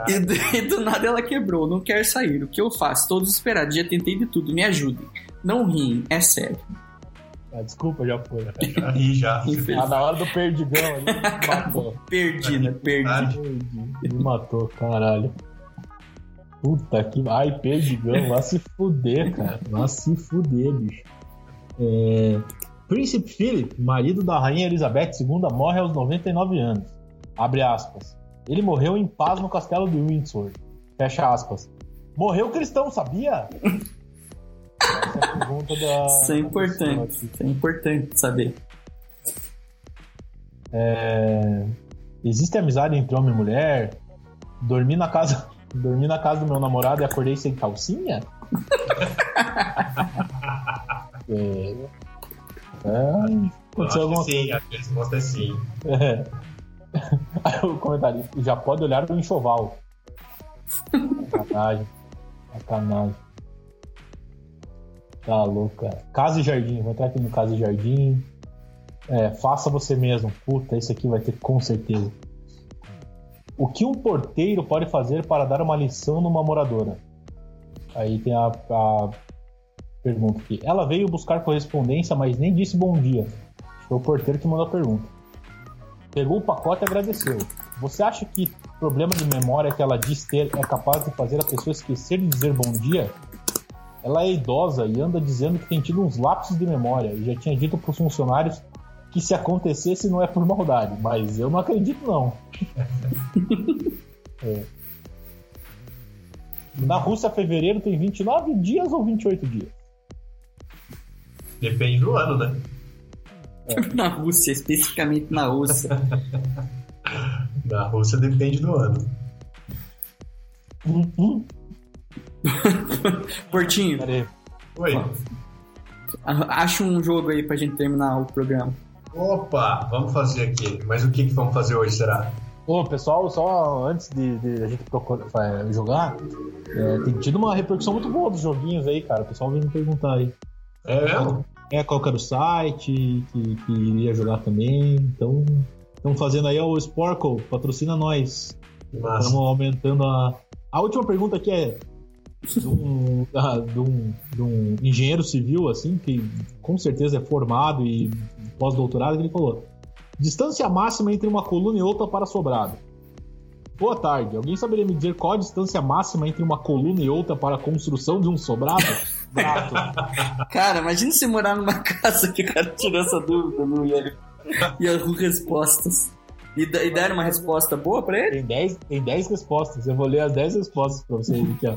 E do, e do nada ela quebrou, não quer sair. O que eu faço? Estou desesperado, já tentei de tudo, me ajudem. Não riem, é sério. Ah, desculpa, já foi. Já ri já. Ah, na hora do perdigão ali, me matou. Perdi, né? Perdi. Perdi, me matou, caralho. Puta que. Ai, perdigão, vai se fuder, cara. Vai se fuder, bicho. É... Príncipe Philip, marido da rainha Elizabeth II, morre aos 99 anos. Abre aspas. Ele morreu em paz no castelo de Windsor. Fecha aspas. Morreu cristão, sabia? Essa é pergunta da. Isso é importante. Isso é importante saber. É, Existe amizade entre homem e mulher? Dormi na casa, dormi na casa do meu namorado e acordei sem calcinha? é... É... Eu Aconteceu acho alguma que sim, a resposta é sim. É. Aí o comentário, já pode olhar o enxoval. Sacanagem. Sacanagem. Tá louco, cara. Casa e Jardim. Vou entrar aqui no Casa e Jardim. É, faça você mesmo. Puta, esse aqui vai ter com certeza. O que um porteiro pode fazer para dar uma lição numa moradora? Aí tem a, a pergunta aqui. Ela veio buscar correspondência, mas nem disse bom dia. Foi o porteiro que mandou a pergunta. Pegou o pacote e agradeceu. Você acha que problema de memória que ela diz ter é capaz de fazer a pessoa esquecer de dizer bom dia? Ela é idosa e anda dizendo que tem tido uns lapsos de memória e já tinha dito para os funcionários que se acontecesse não é por maldade, mas eu não acredito não. É. Na Rússia, fevereiro tem 29 dias ou 28 dias? Depende do ano, né? Na Rússia, especificamente na Rússia. Na Rússia depende do ano. Hum, hum. Portinho, Pera aí. Oi. a- acha um jogo aí pra gente terminar o programa. Opa, vamos fazer aqui. Mas o que, que vamos fazer hoje, será? Ô, pessoal, só antes de, de a gente procurar, é, jogar, é, tem tido uma repercussão muito boa dos joguinhos aí, cara. O pessoal vem me perguntar aí. É mesmo? É, qual que era o site que, que iria jogar também. Então, estamos fazendo aí o Sporkle, patrocina nós. Estamos aumentando a. A última pergunta aqui é de um, ah, de um- de um engenheiro civil, assim, que com certeza é formado e pós-doutorado, que ele falou: distância máxima entre uma coluna e outra para sobrado. Boa tarde. Alguém saberia me dizer qual a distância máxima entre uma coluna e outra para a construção de um sobrado? Grato. Cara, imagina você morar numa casa que o cara tirou essa dúvida no e arruma respostas. E, e deram uma resposta boa pra ele? Tem 10 tem 10 respostas. Eu vou ler as 10 respostas para vocês aqui, ó.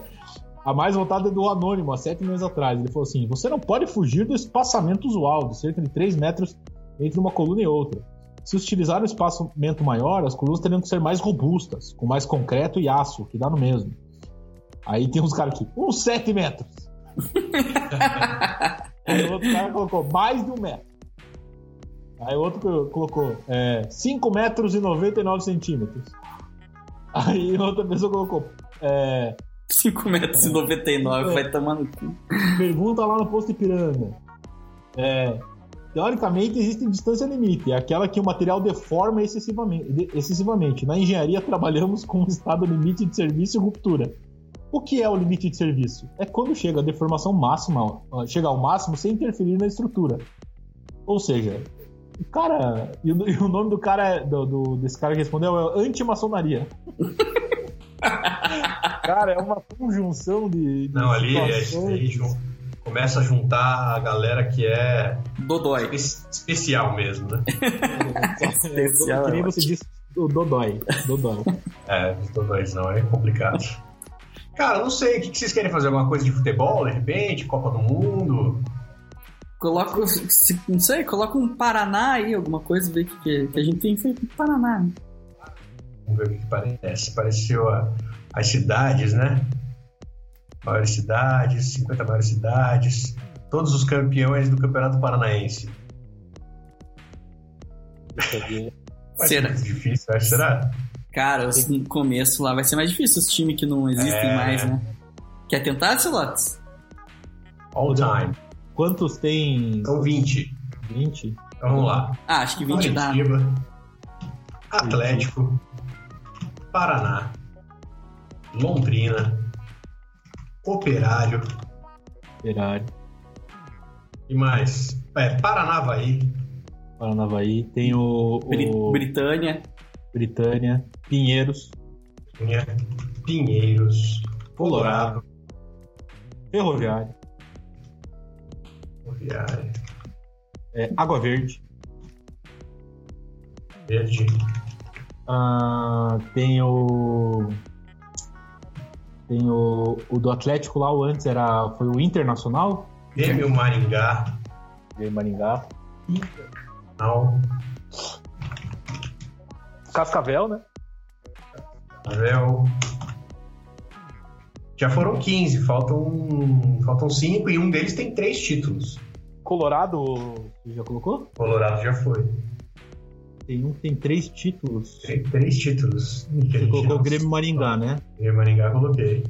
A mais votada é do Anônimo, há sete meses atrás. Ele falou assim: Você não pode fugir do espaçamento usual, de cerca de 3 metros entre uma coluna e outra. Se utilizar um espaçamento maior, as colunas teriam que ser mais robustas, com mais concreto e aço, que dá no mesmo. Aí tem uns caras aqui, uns 7 metros. Aí o outro cara colocou mais de um metro. Aí o outro co- colocou é, 5 metros e 99 centímetros. Aí outra pessoa colocou é, 5 metros e 99, vai tomar no cu. pergunta lá no posto Ipiranga. É, teoricamente existe distância limite, é aquela que o material deforma excessivamente, de- excessivamente. Na engenharia trabalhamos com o estado limite de serviço e ruptura. O que é o limite de serviço? É quando chega a deformação máxima, chega ao máximo sem interferir na estrutura. Ou seja, o cara. E o, e o nome do cara, é- do, do- desse cara que respondeu é antimaçonaria. cara, é uma conjunção de. de Não, ali é, aí jun- começa a juntar a galera que é Dodói. espe- especial mesmo, né? Especial, que nem é você disse, o Dodói. Dodói. É, os dois não, é complicado. Cara, não sei, o que vocês querem fazer? Alguma coisa de futebol, de repente? Copa do Mundo? Coloca, não sei, coloca um Paraná aí, alguma coisa, ver o que, que, que a gente tem feito no Paraná. Né? Vamos ver o que parece. Pareceu a- as cidades, né? Maiores cidades, 50 maiores cidades. Todos os campeões do Campeonato Paranaense. Será? difícil, acho. Será? Cara, no começo lá vai ser mais difícil os times que não existem É. mais, né? Quer tentar, Celotes? All time. Quantos tem? São 20. 20? Então vamos lá. Ah, acho que 20 dá. né? Curitiba, Atlético, Paraná, Londrina, Operário Ferrari, e mais. É, Paranavaí, Paranavaí. Tem o, Bri- o Britânia. Britânia, Pinheiros, Pinheiros, Colorado, Ferroviário, Roviária, é, Água Verde. Verde, Ah, tem o. Tem o, o do Atlético lá, o antes era. Foi o Internacional? Grêmio Maringá, De Maringá. Cascavel, né? Avel. Já foram 15, faltam, faltam 5 e um deles tem 3 títulos. Colorado, você já colocou? Colorado já foi. Tem um que tem três títulos. Tem 3 títulos. Você gente colocou o Grêmio Maringá, né? Grêmio Maringá coloquei.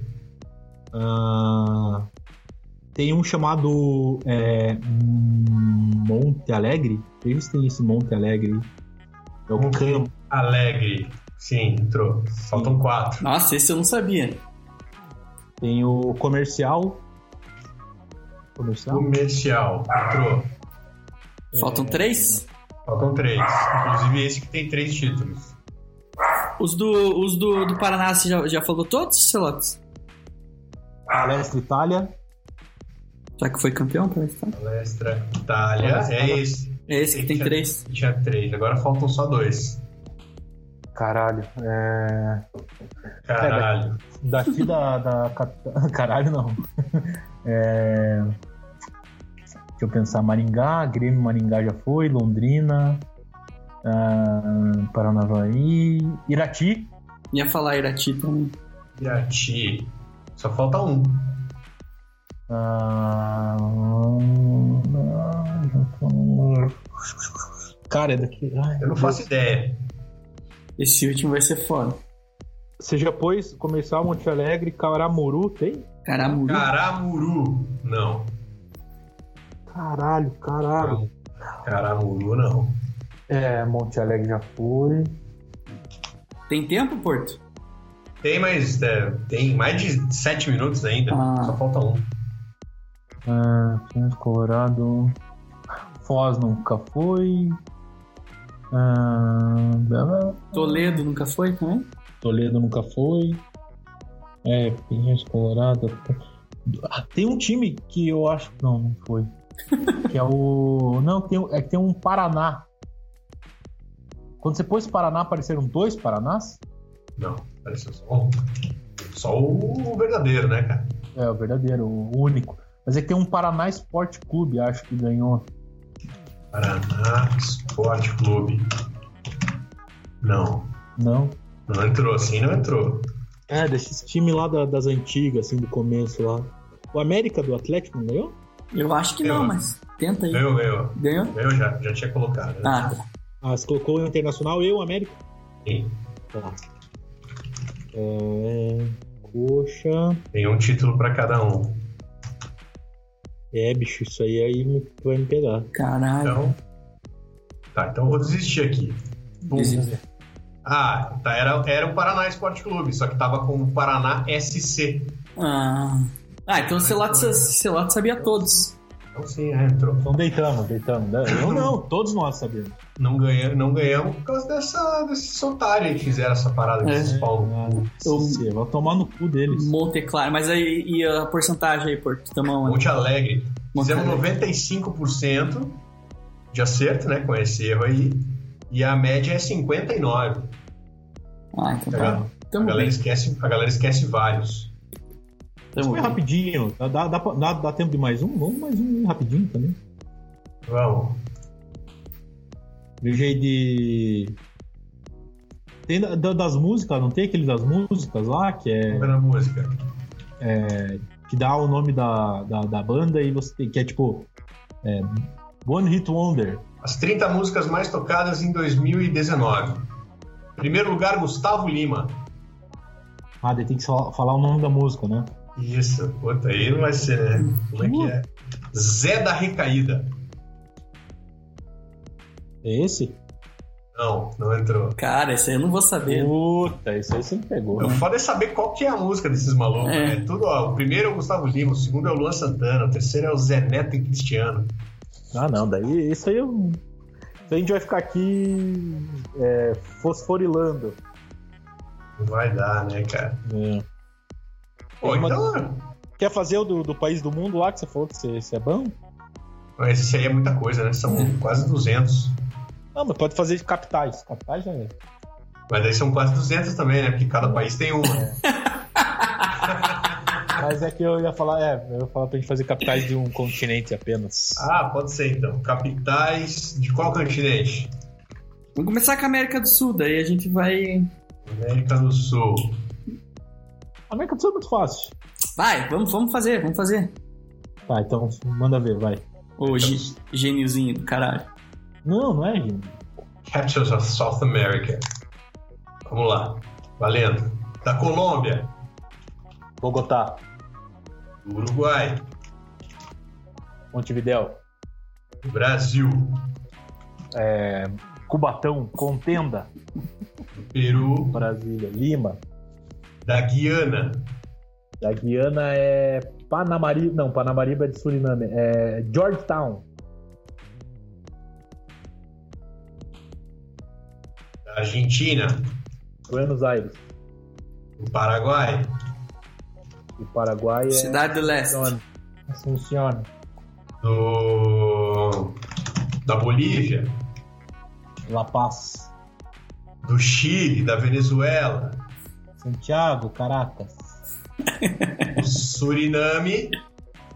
Ah, tem um chamado é, Monte Alegre. Eles têm esse Monte Alegre. É o Monte Campo. Alegre. Sim, entrou. Faltam 4. Nossa, esse eu não sabia. Tem o Comercial. Comercial? Comercial. Entrou. Faltam três? Faltam 3. Inclusive esse que tem 3 títulos. Os do, os do, do Paraná, você já, já falou todos, Celotes? Palestra Itália. Já que foi campeão, parece, tá? Palestra Itália. É esse. É esse que tem três. Tinha 3. Agora faltam só 2. Caralho. É... Caralho. Daqui da, da capital. Caralho, não. É... Deixa eu pensar. Maringá, Grêmio Maringá já foi, Londrina, ah, Paranavaí, Irati. Ia falar Irati também. Irati. Só falta um. ah, Cara, é daqui. Ai, Eu não faço ideia. Esse último vai ser foda. Você já pôs comercial Monte Alegre, Caramuru, tem? Caramuru. Caramuru, não. Caralho, caralho. Caramuru, não. É, Monte Alegre já foi. Tem tempo, Porto? Tem, mas é, tem mais de sete minutos ainda. Ah. Só falta um. Pinheiros, Colorado. Foz nunca foi. Ah, Toledo nunca foi também? Toledo nunca foi. É, Pinheiros, Colorado. Ah, Tem um time que eu acho. Não, não foi. que é o. Não, tem, é que tem um Paraná. Quando você pôs Paraná, apareceram dois Paranás? Não, pareceu só um. Só o verdadeiro, né, cara? É, o verdadeiro, o único. Mas é que tem um Paraná Esporte Clube, acho que ganhou. Paraná Esporte Clube. Não. Não. Não entrou assim, não entrou. É, desses times lá da- das antigas, assim, do começo lá. O América do Atlético não ganhou? Eu acho que não, mas tenta aí. Ganhou, ganhou. Ganhou? Eu já, já tinha colocado. Né? Ah, tá. Ah, você colocou o Internacional e o América? Sim. Tá. É... Coxa. Tem um título pra cada um. É, bicho, isso aí, aí vai me pegar. Caralho. Então. Tá, então eu vou desistir aqui. Desiste. Ah, tá, era, era o Paraná Esporte Clube, só que tava com o Paraná SC. Ah, ah então o Celato, Celato sabia todos. Então sim, é, entrou. Então deitamos, deitamos. Eu não, todos nós sabemos. Não, ganha, não ganhamos por causa dessa, desses otários aí que fizeram essa parada É. desses pau. Eu- vai tomar no cu deles. Monte Claro. Mas aí, e a porcentagem aí, Porto? Tamo? Monte Alegre. Monte Fizemos Alegre. 95% de acerto, né, com esse erro aí. E a média é 59. Ah, então Tá tá. A galera, bem. esquece, a galera esquece vários. Tamo Foi bem. rapidinho. Dá, dá, dá, dá- dá tempo de mais um? Vamos mais um rapidinho também. Vamos. Veja aí de. Tem da- da- das músicas, não tem aquele das músicas lá que é. Vamos ver na música. que dá o nome da, da, da banda e você tem que é tipo é, One Hit Wonder. As 30 músicas mais tocadas em 2019. Primeiro lugar, Gustavo Lima. Ah, daí tem que falar o nome da música, né? Isso, puta, aí não vai ser, né? Como é que é? Zé da Recaída. É esse? Não, não entrou. Cara, esse aí eu não vou saber. Puta, isso aí você me pegou. O foda é saber qual que é a música desses malucos, É. né? Tudo, ó, o primeiro é o Gustavo Lima, o segundo é o Luan Santana, o terceiro é o Zé Neto e Cristiano. Ah, não, daí isso aí eu. Isso aí a gente vai ficar aqui é, fosforilando. Não vai dar, né, cara? né? Pô, uma- então. Quer fazer o do, do país do mundo lá que você falou que você, você é bom? Mas esse aí é muita coisa, né? São quase 200. Não, mas pode fazer de capitais. Capitais já é. Mas daí são quase 200 também, né? Porque cada país tem uma. Mas é que eu ia falar, é, eu ia falar pra gente fazer capitais de um continente apenas. Ah, pode ser então. Capitais de qual continente? Vamos começar com a América do Sul, daí a gente vai. América do Sul. A América do Sul é muito fácil. Vai, vamos, vamos fazer, vamos fazer. Tá, então manda ver, vai. Ô, gê- gêniozinho do caralho. Não, não é, gente. Capitals of South America. Vamos lá. Valendo. Da Colômbia. Bogotá, Do Uruguai. Montevidéu, Do Brasil. é, Cubatão, Contenda, Peru. Brasília, Lima. Da Guiana. Da Guiana é Panamariba, não, Panamariba é de Suriname, é Georgetown, Da Argentina. Buenos Aires. Do Paraguai. E Paraguai é Cidade do Leste. Assunción. Do. Da Bolívia. La Paz, Do Chile. Da Venezuela. Santiago, Caracas, Suriname.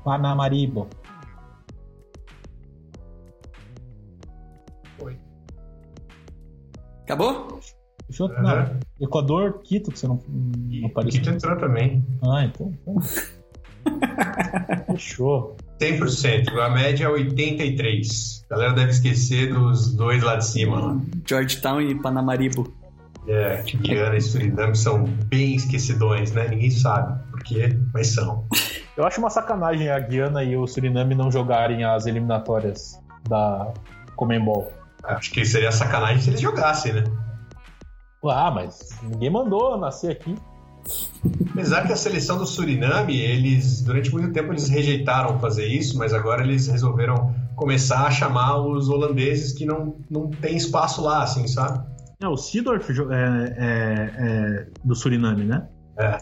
Panamaribo. Acabou? Fechou? Aham. Não. Equador, Quito, que você não, não apareceu. Quito entrou também. Ah, então. então. Fechou. 100%. A média é 83. A galera deve esquecer dos dois lá de cima. Lá. Georgetown e Panamaribo. É, que Guiana e Suriname são bem esquecidões, né? Ninguém sabe por quê, mas são. Eu acho uma sacanagem a Guiana e o Suriname não jogarem as eliminatórias da Comembol. Acho que seria sacanagem se eles jogassem, né? Ah, mas ninguém mandou nascer aqui. Apesar que a seleção do Suriname, eles durante muito tempo eles rejeitaram fazer isso, mas agora eles resolveram começar a chamar os holandeses que não, não tem espaço lá, assim, sabe? É, o Sidorf é, é, é do Suriname, né? É.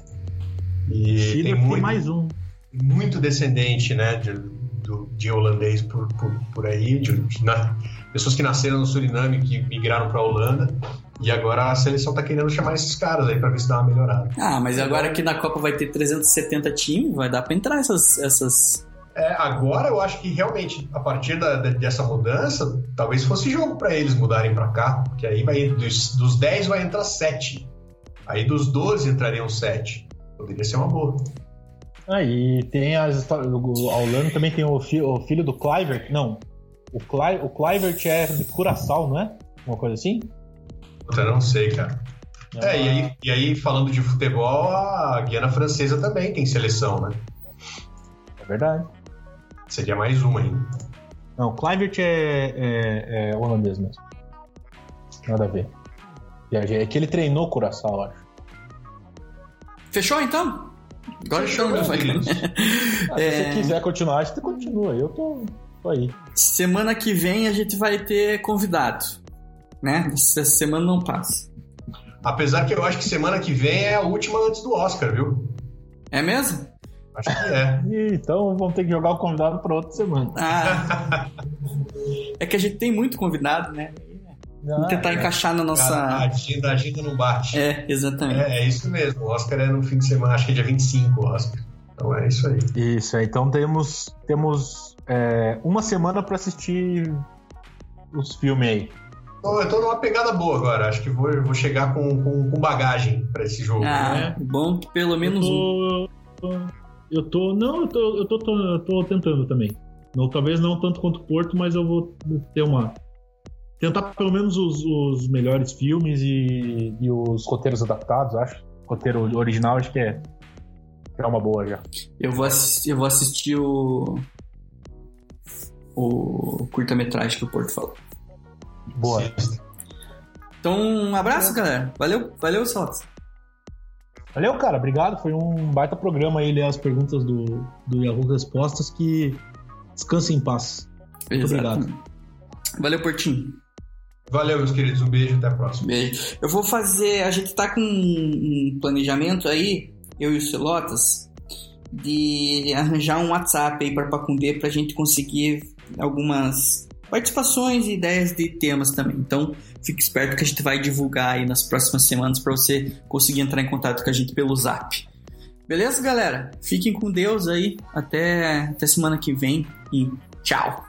E Chile tem tem muito, mais um. muito descendente, né, de, do- de holandês por, por, por aí, de, de na- pessoas que nasceram no Suriname que migraram para a Holanda. E agora a seleção tá querendo chamar esses caras aí para ver se dá uma melhorada. Ah, mas agora que na Copa vai ter 370 times, vai dar pra entrar essas. essas... É, agora eu acho que realmente, a partir da- dessa mudança, talvez fosse jogo para eles mudarem para cá, porque aí vai dos, dos 10 vai entrar 7. Aí dos 12 entrariam 7. Poderia ser uma boa. Ah, e tem as histórias. A Holanda também tem o, fi- o filho do Clivert. Não. O, Cli, o Clivert é de Curaçao, não é? Uma coisa assim? Puta, não sei, cara. É, e aí, e aí, falando de futebol, a Guiana Francesa também tem seleção, né? É verdade. Seria mais uma ainda. Não, o Clivert é, é, é holandês mesmo. Nada a ver. Viajei. É que ele treinou Curaçao, acho. Fechou então? Agora Fechou. Ah, É. Se você quiser continuar, você continua. Eu tô, tô aí. Semana que vem a gente vai ter convidado. Né? Essa semana não passa. Apesar que eu acho que semana que vem é a última antes do Oscar, viu? É mesmo? Acho que é. Ih, Então vamos ter que jogar o convidado para outra semana. Ah. é que a gente tem muito convidado, né? Vamos Ah, tentar é. encaixar na A nossa. agenda, a agenda não bate. É, exatamente. É, é isso mesmo. O Oscar é no fim de semana, acho que é dia 25 o Oscar. Então é isso aí. Isso, é, então temos, temos é, uma semana para assistir os filmes aí. Então, eu tô numa pegada boa agora. Acho que vou, vou chegar com, com, com bagagem pra esse jogo. Ah, né? bom que pelo menos um. tô, eu tô. Não, eu tô, eu tô, tô, eu tô tentando também. Não, talvez não tanto quanto o Porto, mas eu vou ter uma. Tentar pelo menos os, os melhores filmes e. E os roteiros adaptados, acho. Roteiro original, acho que é, é uma boa já. Eu vou assistir, eu vou assistir o. O curta-metragem que o Porto falou. Boa. Assista. Então, um abraço, galera. Valeu, valeu, Sotas. Valeu, cara. Obrigado. Foi um baita programa aí ler as perguntas do, do Yahoo Respostas que descanse em paz. Muito obrigado. Valeu, Portinho. Valeu, meus queridos. Um beijo até a próxima. Beijo. Eu vou fazer. A gente tá com um planejamento aí, eu e o Celotas, de arranjar um WhatsApp aí para Pacundê pra gente conseguir algumas participações e ideias de temas também. Então, fique esperto que a gente vai divulgar aí nas próximas semanas para você conseguir entrar em contato com a gente pelo Zap. Beleza, galera? Fiquem com Deus aí. Até, até semana que vem e tchau.